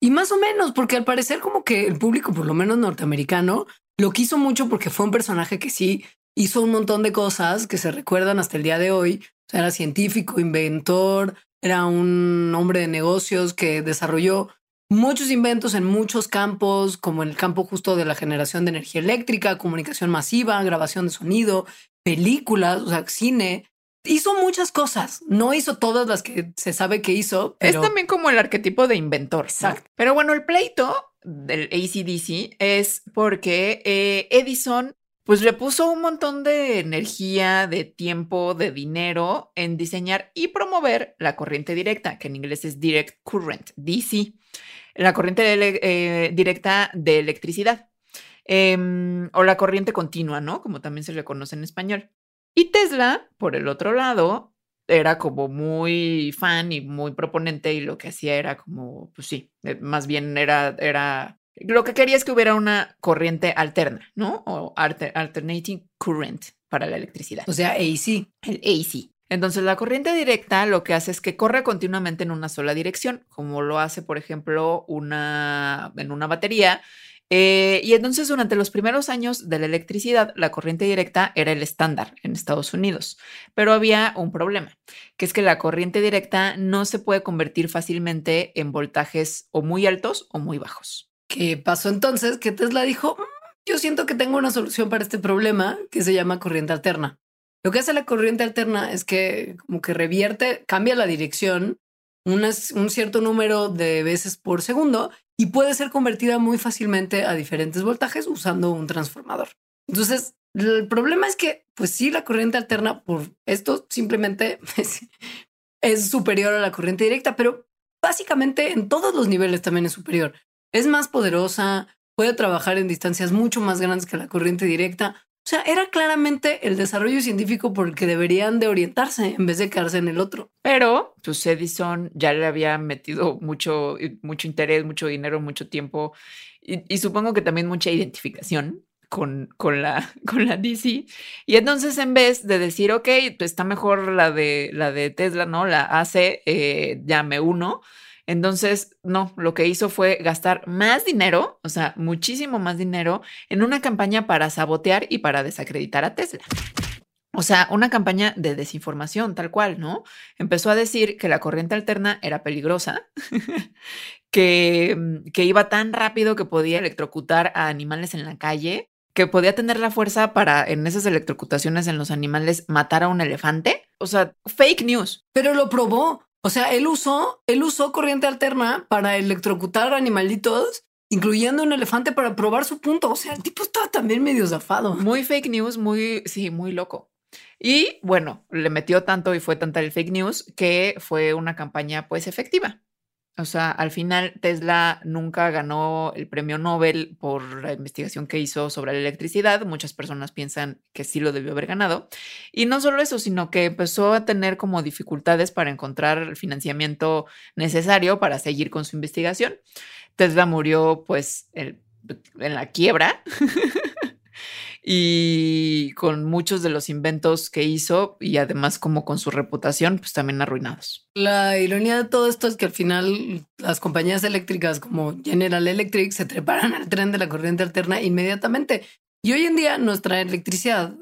Y más o menos, porque al parecer como que el público, por lo menos norteamericano, lo quiso mucho porque fue un personaje que sí hizo un montón de cosas que se recuerdan hasta el día de hoy. O sea, era científico, inventor, era un hombre de negocios que desarrolló muchos inventos en muchos campos, como en el campo justo de la generación de energía eléctrica, comunicación masiva, grabación de sonido, películas, o sea, cine. Hizo muchas cosas, no hizo todas las que se sabe que hizo. Es también como el arquetipo de inventor. Exacto. Pero bueno, el pleito del ACDC es porque eh, Edison pues le puso un montón de energía, de tiempo, de dinero en diseñar y promover la corriente directa, que en inglés es Direct Current, DC, la corriente eh, directa de electricidad, em, o la corriente continua, ¿no? Como también se le conoce en español. Y Tesla, por el otro lado, era como muy fan y muy proponente y lo que hacía era como, pues sí, eh, más bien era, era lo que quería es que hubiera una corriente alterna, ¿no? O alternating current para la electricidad. O sea, AC. El AC. Entonces, la corriente directa lo que hace es que corre continuamente en una sola dirección, como lo hace, por ejemplo, una, en una batería. Eh, y entonces, durante los primeros años de la electricidad, la corriente directa era el estándar en Estados Unidos. Pero había un problema, que es que la corriente directa no se puede convertir fácilmente en voltajes o muy altos o muy bajos. ¿Qué pasó entonces? Que Tesla dijo, mm, yo siento que tengo una solución para este problema que se llama corriente alterna. Lo que hace la corriente alterna es que como que revierte, cambia la dirección un cierto número de veces por segundo y puede ser convertida muy fácilmente a diferentes voltajes usando un transformador. Entonces, el problema es que, pues sí, la corriente alterna por esto simplemente es, es superior a la corriente directa, pero básicamente en todos los niveles también es superior es más poderosa, puede trabajar en distancias mucho más grandes que la corriente directa. O sea, era claramente el desarrollo científico por el que deberían de orientarse en vez de quedarse en el otro. Pero pues Edison ya le había metido mucho, mucho interés, mucho dinero, mucho tiempo y, supongo que también mucha identificación con, con, la, con la DC. Y entonces en vez de decir, ok, pues está mejor la de, la de Tesla, ¿no? La AC, eh, uno entonces, no, lo que hizo fue gastar más dinero, o sea, muchísimo más dinero, en una campaña para sabotear y para desacreditar a Tesla. O sea, una campaña de desinformación, tal cual, ¿no? Empezó a decir que la corriente alterna era peligrosa, que, mm, que iba tan rápido que podía electrocutar a animales en la calle, que podía tener la fuerza para en esas electrocutaciones en los animales matar a un elefante. O sea, fake news. Pero lo probó. O sea, él usó, él usó corriente alterna para electrocutar animalitos, incluyendo un elefante para probar su punto. O sea, el tipo estaba también medio zafado. Muy fake news, muy, sí, muy loco. Y bueno, le metió tanto y fue tanta el fake news que fue una campaña pues efectiva. O sea, al final Tesla nunca ganó el premio Nobel por la investigación que hizo sobre la electricidad. Muchas personas piensan que sí lo debió haber ganado. Y no solo eso, sino que empezó a tener como dificultades para encontrar el financiamiento necesario para seguir con su investigación. Tesla murió pues en la quiebra. y con muchos de los inventos que hizo y además como con su reputación, pues también arruinados. La ironía de todo esto es que al final las compañías eléctricas como General Electric se treparan al tren de la corriente alterna inmediatamente. Y hoy en día nuestra electricidad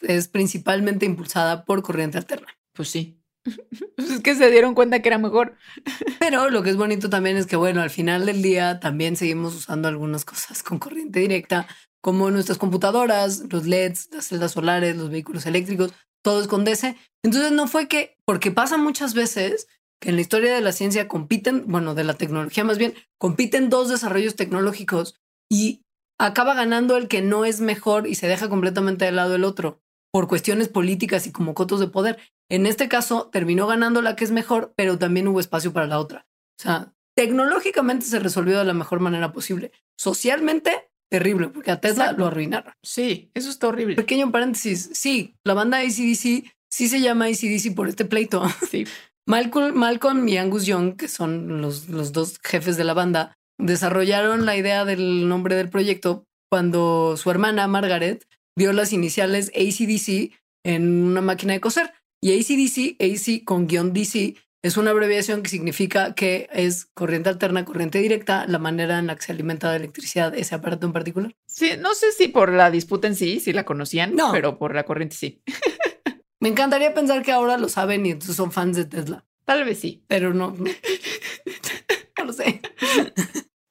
es principalmente impulsada por corriente alterna. Pues sí. Pues es que se dieron cuenta que era mejor. Pero lo que es bonito también es que, bueno, al final del día también seguimos usando algunas cosas con corriente directa, como nuestras computadoras, los LEDs, las celdas solares, los vehículos eléctricos, todo es con DC. Entonces no fue que, porque pasa muchas veces que en la historia de la ciencia compiten, bueno, de la tecnología más bien, compiten dos desarrollos tecnológicos y acaba ganando el que no es mejor y se deja completamente de lado el otro por cuestiones políticas y como cotos de poder. En este caso terminó ganando la que es mejor, pero también hubo espacio para la otra. O sea, tecnológicamente se resolvió de la mejor manera posible. Socialmente terrible, porque a Tesla lo arruinaron. Sí, eso está horrible. Pequeño paréntesis. Sí, la banda ACDC sí se llama ACDC por este pleito. Sí. Malcolm, Malcolm y Angus Young, que son los, los dos jefes de la banda, desarrollaron la idea del nombre del proyecto cuando su hermana Margaret vio las iniciales ACDC en una máquina de coser. Y ACDC, AC con guion DC, es una abreviación que significa que es corriente alterna, corriente directa, la manera en la que se alimenta de electricidad ese aparato en particular. Sí, no sé si por la disputa en sí, si la conocían, pero por la corriente sí. Me encantaría pensar que ahora lo saben y entonces son fans de Tesla. Tal vez sí. pero no. No, no lo sé.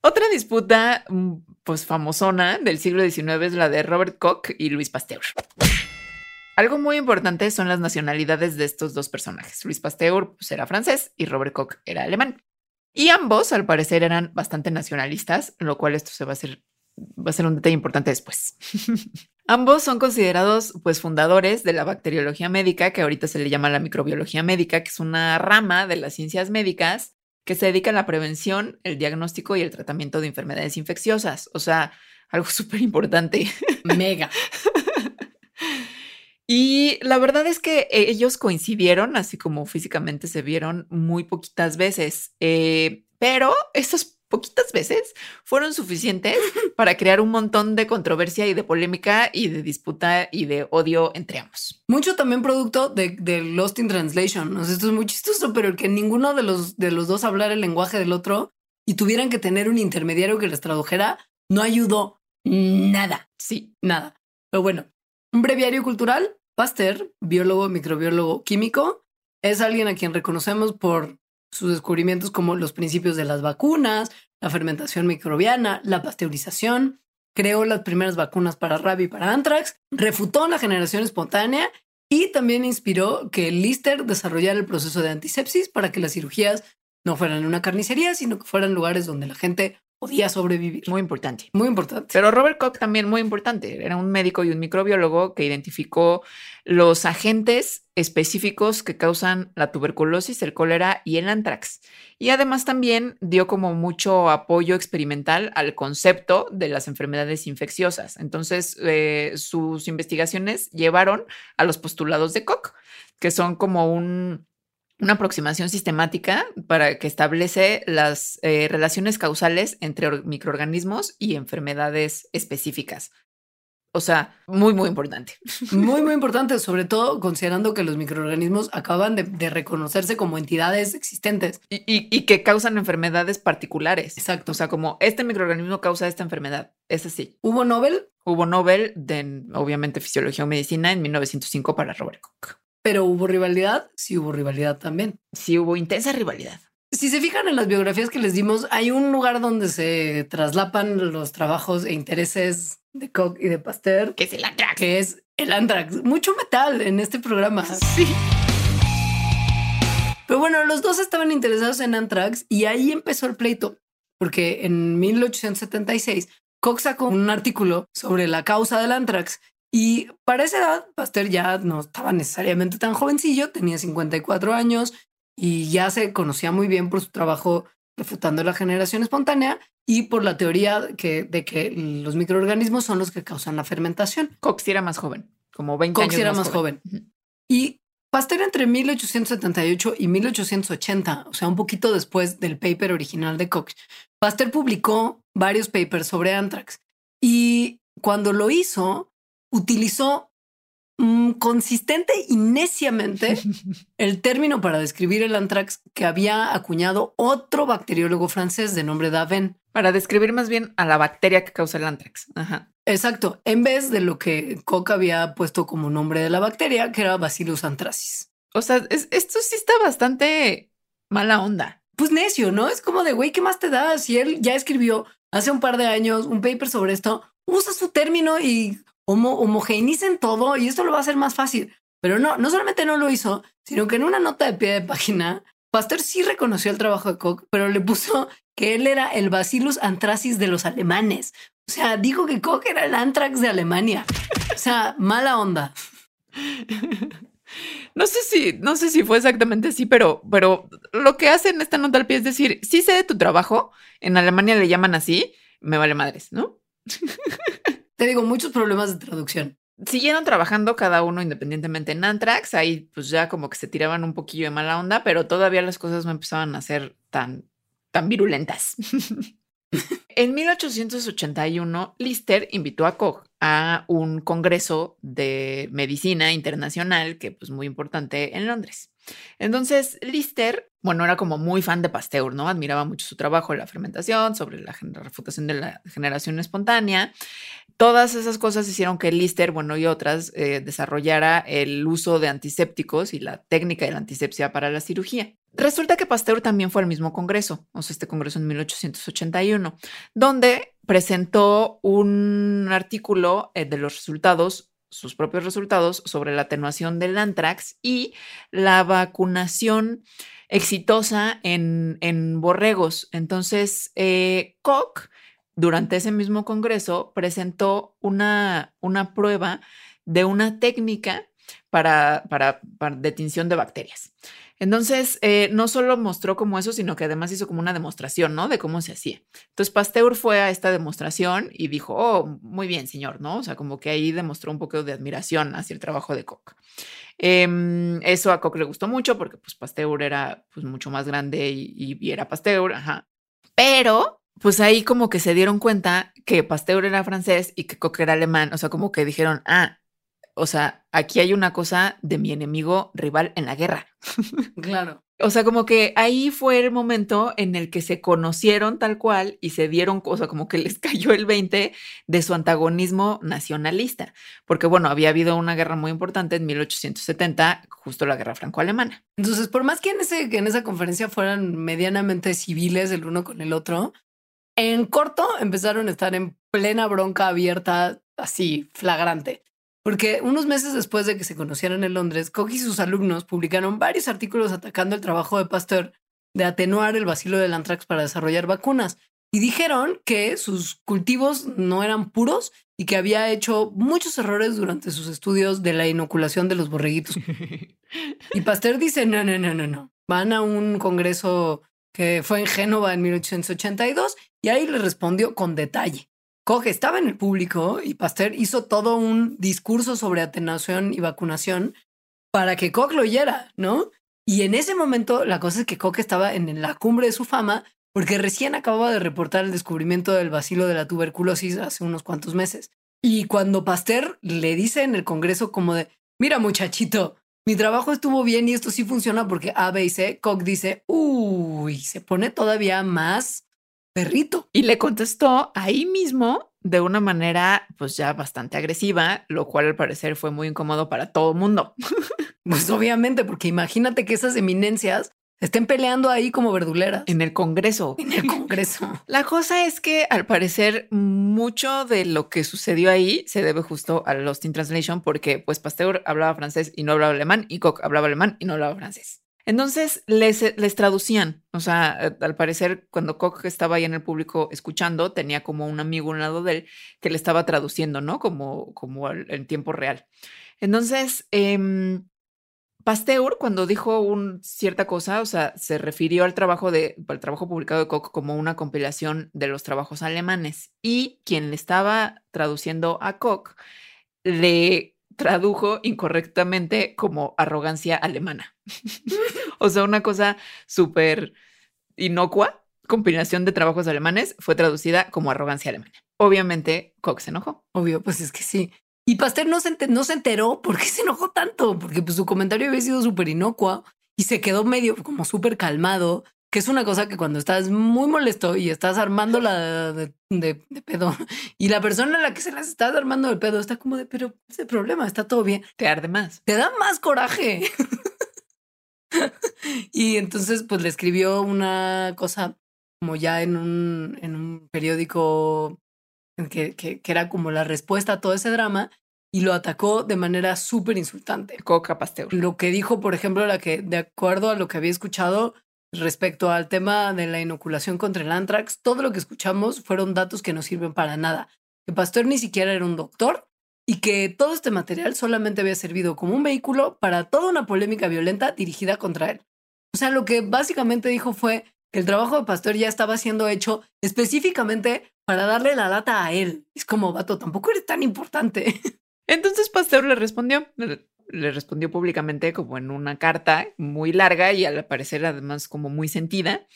Otra disputa, mm, pues famosona del siglo XIX es la de Robert Koch y Luis Pasteur. Algo muy importante son las nacionalidades de estos dos personajes. Luis Pasteur pues, era francés y Robert Koch era alemán. Y ambos, al parecer, eran bastante nacionalistas, lo cual esto se va a hacer, va a ser un detalle importante después. ambos son considerados pues fundadores de la bacteriología médica, que ahorita se le llama la microbiología médica, que es una rama de las ciencias médicas que se dedica a la prevención, el diagnóstico y el tratamiento de enfermedades infecciosas. O sea, algo súper importante. Mega. Y la verdad es que ellos coincidieron, así como físicamente se vieron muy poquitas veces, eh, pero esas poquitas veces fueron suficientes para crear un montón de controversia y de polémica y de disputa y de odio entre ambos. Mucho también producto de, de Lost in Translation. O sea, esto es muy chistoso, pero el que ninguno de los, de los dos hablara el lenguaje del otro y tuvieran que tener un intermediario que les tradujera, no ayudó nada. Sí, Nada. Pero bueno, un breviario cultural. Pasteur, biólogo, microbiólogo, químico, es alguien a quien reconocemos por sus descubrimientos como los principios de las vacunas, la fermentación microbiana, la pasteurización, creó las primeras vacunas para rabia y para anthrax, refutó la generación espontánea y también inspiró que Lister desarrollara el proceso de antisepsis para que las cirugías no fueran en una carnicería, sino que fueran lugares donde la gente podía sobrevivir. muy importante. Muy importante. Pero Robert Koch también muy importante. Era un médico y un microbiólogo que identificó los agentes específicos que causan la tuberculosis, el cólera y el antrax. Y además también dio como mucho apoyo experimental al concepto de las enfermedades infecciosas. Entonces, eh, sus investigaciones llevaron a los postulados de Koch, que son como un una aproximación sistemática para que establece las eh, relaciones causales entre or- microorganismos y enfermedades específicas. O sea, muy, muy importante. Muy, muy importante, sobre todo considerando que los microorganismos acaban de, de reconocerse como entidades existentes. Y, y- y que causan enfermedades particulares. Exacto. O sea, como este microorganismo causa esta enfermedad. Es así. Hubo Nobel, Hubo Nobel de, obviamente, Fisiología o Medicina en 1905 para Robert Koch. Pero hubo rivalidad. Sí hubo rivalidad también. Sí hubo intensa rivalidad. Si se fijan en las biografías que les dimos, hay un lugar donde se traslapan los trabajos e intereses de Koch y de Pasteur, Que es el antrax. que es el Antrax. Mucho metal en este programa. Sí. Pero bueno, los dos estaban interesados en Antrax y ahí empezó el pleito, porque en 1876 Koch sacó un artículo sobre la causa del Antrax y para esa edad Pasteur ya no estaba necesariamente tan jovencillo, tenía 54 años y ya se conocía muy bien por su trabajo refutando la generación espontánea y por la teoría que, de que los microorganismos son los que causan la fermentación. Sí era más joven, como 20 Koch años era más joven. Ujú. Y Pasteur entre 1878 y 1880, o sea, un poquito después del paper original de Koch, Pasteur publicó varios papers sobre anthrax y cuando lo hizo, utilizó mm, consistente y neciamente el término para describir el anthrax que había acuñado otro bacteriólogo francés de nombre Daven. Para describir más bien a la bacteria que causa el antrax. Ajá. Exacto, en vez de lo que Koch había puesto como nombre de la bacteria, que era Bacillus anthracis. O sea, es- esto sí está bastante mala onda. pues necio, ¿no? Es como de, güey, ¿qué más te da? Si él ya escribió hace un par de años un paper sobre esto, usa su término y homo homogeneicen todo y esto lo va a hacer más fácil. Pero no, no solamente no lo hizo, sino que en una nota de pie de página, Pasteur sí reconoció el trabajo de Koch, pero le puso que él era el Bacillus anthracis de los alemanes. O sea, dijo que Koch era el anthrax de Alemania. O sea, mala onda. No sé si, no sé si fue exactamente así, pero, pero lo que hace en esta nota al pie es decir, sí sé de tu trabajo, en Alemania le llaman así, me vale madres, ¿no? Te digo, muchos problemas de traducción. Siguieron trabajando cada uno independientemente en Antrax, ahí pues ya como que se tiraban un poquillo de mala onda, pero todavía las cosas no empezaban a ser tan, tan virulentas. en 1881, Lister invitó a Koch a un congreso de medicina internacional que pues muy importante en Londres. Entonces, Lister, bueno, era como muy fan de Pasteur, ¿no? Admiraba mucho su trabajo en la fermentación, sobre la refutación de la generación espontánea. Todas esas cosas hicieron que Lister, bueno, y otras, eh, desarrollara el uso de antisépticos y la técnica de la antisepsia para la cirugía. Resulta que Pasteur también fue al mismo congreso, o sea, este congreso en 1881, donde presentó un artículo eh, de los resultados, sus propios resultados sobre la atenuación del antrax y la vacunación exitosa en, en borregos. Entonces, eh, Koch, durante ese mismo congreso, presentó una, una prueba de una técnica para, para, para de bacterias. Entonces, eh, no solo mostró como eso, sino que además hizo como una demostración, ¿no? De cómo se hacía. Entonces, Pasteur fue a esta demostración y dijo, oh, muy bien, señor, ¿no? O sea, como que ahí demostró un poco de admiración hacia el trabajo de Koch. Em, eso a Koch le gustó mucho porque, pues, Pasteur era, pues, mucho más grande y, y era Pasteur, ajá. Pero, pues ahí como que se dieron cuenta que Pasteur era francés y que Koch era alemán, o sea, como que dijeron, ah, o sea, aquí hay una cosa de mi enemigo rival en la guerra. Claro. O sea, como que ahí fue el momento en el que se conocieron tal cual y se dieron, o sea, como que les cayó el 20 de su antagonismo nacionalista. Porque, bueno, había habido una guerra muy importante en 1870, justo la guerra franco-alemana. Entonces, por más que en, ese, que en esa conferencia fueran medianamente civiles el uno con el otro, en corto empezaron a estar en plena bronca abierta, así, flagrante. Porque unos meses después de que se conocieran en Londres, Koch y sus alumnos publicaron varios artículos atacando el trabajo de Pasteur de atenuar el vacilo del anthrax para desarrollar vacunas. Y dijeron que sus cultivos no eran puros y que había hecho muchos errores durante sus estudios de la inoculación de los borreguitos. y Pasteur dice, no, no, no, no, no. Van a un congreso que fue en Génova en 1882 y ahí le respondió con detalle. Koch estaba en el público y Pasteur hizo todo un discurso sobre atenuación y vacunación para que Koch lo oyera, ¿no? Y en ese momento la cosa es que Koch estaba en la cumbre de su fama porque recién acababa de reportar el descubrimiento del vacilo de la tuberculosis hace unos cuantos meses. Y cuando Pasteur le dice en el Congreso como de, mira muchachito, mi trabajo estuvo bien y esto sí funciona porque A, B y C, Koch dice, uy, se pone todavía más perrito. Y le contestó ahí mismo de una manera pues ya bastante agresiva, lo cual al parecer fue muy incómodo para todo el mundo. pues obviamente, porque imagínate que esas eminencias estén peleando ahí como verduleras. En el Congreso. En el Congreso. La cosa es que al parecer mucho de lo que sucedió ahí se debe justo a Lost in Translation porque pues Pasteur hablaba francés y no hablaba alemán y Koch hablaba alemán y no hablaba francés. Entonces les, les traducían, o sea, eh, al parecer cuando Koch estaba ahí en el público escuchando, tenía como un amigo a un lado de él que le estaba traduciendo, ¿no? Como, como en tiempo real. Entonces, eh, Pasteur, cuando dijo cierta cosa, o sea, se refirió al trabajo, de, al trabajo publicado de Koch como una compilación de los trabajos alemanes y quien le estaba traduciendo a Koch le tradujo incorrectamente como arrogancia alemana. o sea, una cosa súper inocua, combinación de trabajos alemanes, fue traducida como arrogancia alemana. Obviamente, Koch se enojó. Obvio, pues es que sí. Y Pasteur no se, no se enteró por qué se enojó tanto, porque pues, su comentario había sido súper inocua y se quedó medio como súper calmado que es una cosa que cuando estás muy molesto y estás armando la de, pedo y la persona a la que se las estás armando de pedo está como de, pero ese problema está todo bien. Te arde más. Te da más coraje. y entonces pues le escribió una cosa como ya en un, en un periódico que, que, que era como la respuesta a todo ese drama y lo atacó de manera súper insultante. Coca Pasteur. Lo que dijo, por ejemplo, la que de acuerdo a lo que había escuchado, Respecto al tema de la inoculación contra el anthrax, todo lo que escuchamos fueron datos que no sirven para nada. Que Pasteur ni siquiera era un doctor y que todo este material solamente había servido como un vehículo para toda una polémica violenta dirigida contra él. O sea, lo que básicamente dijo fue que el trabajo de Pasteur ya estaba siendo hecho específicamente para darle la lata a él. Es como, vato, tampoco eres tan importante. Entonces Pasteur le respondió, le respondió públicamente como en una carta muy larga y al parecer además como muy sentida,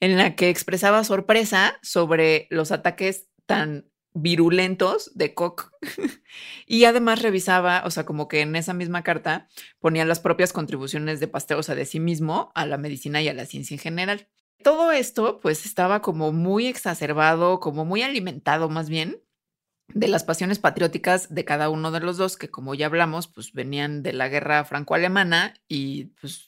en la que expresaba sorpresa sobre los ataques tan virulentos de Koch y además revisaba, o sea, como que en esa misma carta ponía las propias contribuciones de Pasteur, o sea, de sí mismo a la medicina y a la ciencia en general. Todo esto pues estaba como muy exacerbado, como muy alimentado más bien de las pasiones patrióticas de cada uno de los dos, que como ya hablamos, pues venían de la guerra franco-alemana y pues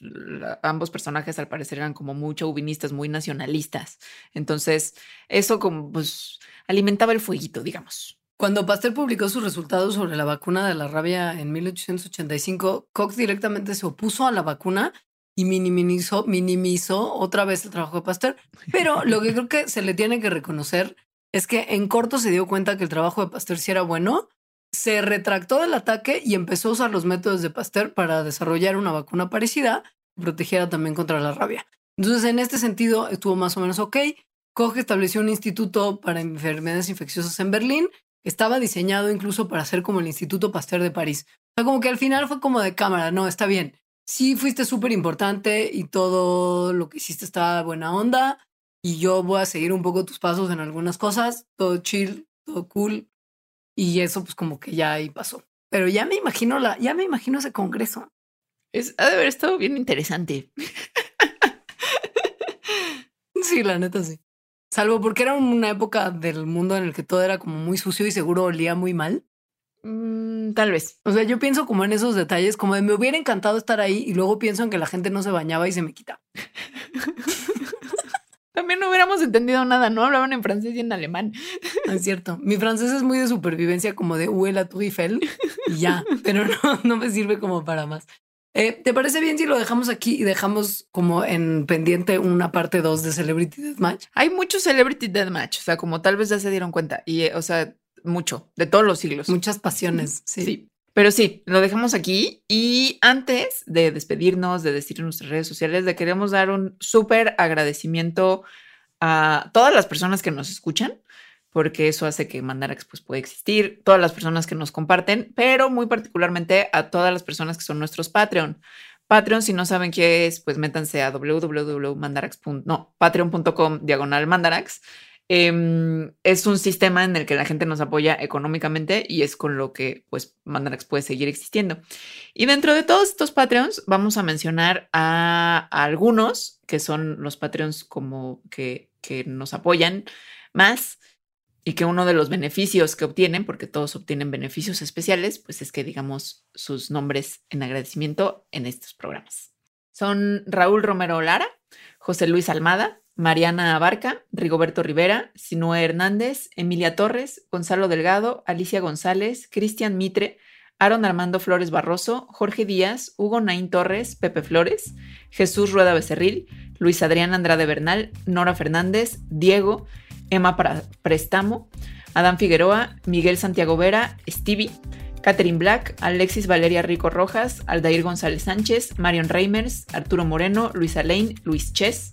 ambos personajes al parecer eran como muy chauvinistas, muy nacionalistas. Entonces, eso como pues alimentaba el fueguito, digamos. Cuando Pasteur publicó sus resultados sobre la vacuna de la rabia en 1885, Cox directamente se opuso a la vacuna y minimizó, minimizó otra vez el trabajo de Pasteur. Pero lo que creo que se le tiene que reconocer es que en corto se dio cuenta que el trabajo de Pasteur sí era bueno, se retractó del ataque y empezó a usar los métodos de Pasteur para desarrollar una vacuna parecida que protegiera también contra la rabia. Entonces, en este sentido, estuvo más o menos ok. Koch estableció un instituto para enfermedades infecciosas en Berlín estaba diseñado incluso para ser como el Instituto Pasteur de París. O sea, como que al final fue como de cámara, no, está bien. Sí fuiste súper importante y todo lo que hiciste estaba buena onda y yo voy a seguir un poco tus pasos en algunas cosas, todo chill, todo cool y eso pues como que ya ahí pasó. Pero ya me imagino la, ya me imagino ese congreso. Es, ha de haber estado bien interesante. Sí, la neta sí. Salvo porque era una época del mundo en el que todo era como muy sucio y seguro olía muy mal. Mm, tal vez. O sea, yo pienso como en esos detalles, como de me hubiera encantado estar ahí y luego pienso en que la gente no se bañaba y se me quita. También no hubiéramos entendido nada, ¿no? Hablaban en francés y en alemán. No es cierto. Mi francés es muy de supervivencia, como de Où est la Tour Eiffel y ya, pero no, no me sirve como para más. Eh, ¿Te parece bien si lo dejamos aquí y dejamos como en pendiente una parte 2 de Celebrity Deathmatch? Hay mucho Celebrity Deathmatch, o sea, como tal vez ya se dieron cuenta. Y, eh, o sea, mucho, de todos los siglos. Muchas pasiones, sí. Sí. Pero sí, lo dejamos aquí. Y antes de despedirnos, de decir nuestras redes sociales, le queremos dar un súper agradecimiento a todas las personas que nos escuchan, porque eso hace que Mandarax pues, pueda existir, todas las personas que nos comparten, pero muy particularmente a todas las personas que son nuestros Patreon. Patreon, si no saben qué es, pues métanse a www.mandarax. No, patreon.com diagonal mandarax. Em, es un sistema en el que la gente nos apoya económicamente y es con lo que pues Mandarax puede seguir existiendo. Y dentro de todos estos Patreons vamos a mencionar a, algunos que son los Patreons como que, que nos apoyan más y que uno de los beneficios que obtienen, porque todos obtienen beneficios especiales, pues es que digamos sus nombres en agradecimiento en estos programas. Son Raúl Romero Lara, José Luis Almada, Mariana Abarca, Rigoberto Rivera, Sinue Hernández, Emilia Torres, Gonzalo Delgado, Alicia González, Cristian Mitre, Aaron Armando Flores Barroso, Jorge Díaz, Hugo Naín Torres, Pepe Flores, Jesús Rueda Becerril, Luis Adrián Andrade Bernal, Nora Fernández, Diego, Emma Prestamo, Adán Figueroa, Miguel Santiago Vera, Stevie, Catherine Black, Alexis Valeria Rico Rojas, Aldair González Sánchez, Marion Reimers, Arturo Moreno, Luisa Lane, Luis Ches,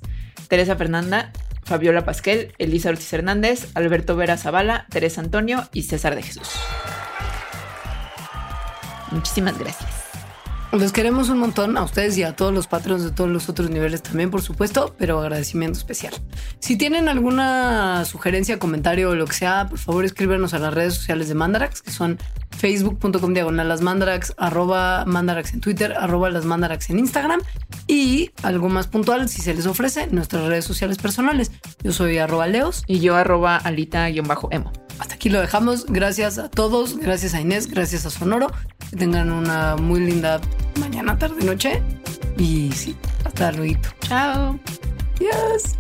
Teresa Fernanda, Fabiola Pasquel, Elisa Ortiz Hernández, Alberto Vera Zavala, Teresa Antonio y César de Jesús. Muchísimas gracias. Los queremos un montón a ustedes y a todos los patrones de todos los otros niveles también, por supuesto, pero agradecimiento especial. Si tienen alguna sugerencia, comentario o lo que sea, por favor escríbenos a las redes sociales de Mandarax, que son facebook.com diagonal las mandarax, arroba mandarax en Twitter, arroba las mandarax en Instagram y algo más puntual, si se les ofrece, nuestras redes sociales personales. Yo soy arroba leos. Y yo arroba alita-emo. Hasta aquí lo dejamos. Gracias a todos, gracias a Inés, gracias a Sonoro. Que tengan una muy linda mañana, tarde, noche. Y sí, hasta luego. Chao. Yes.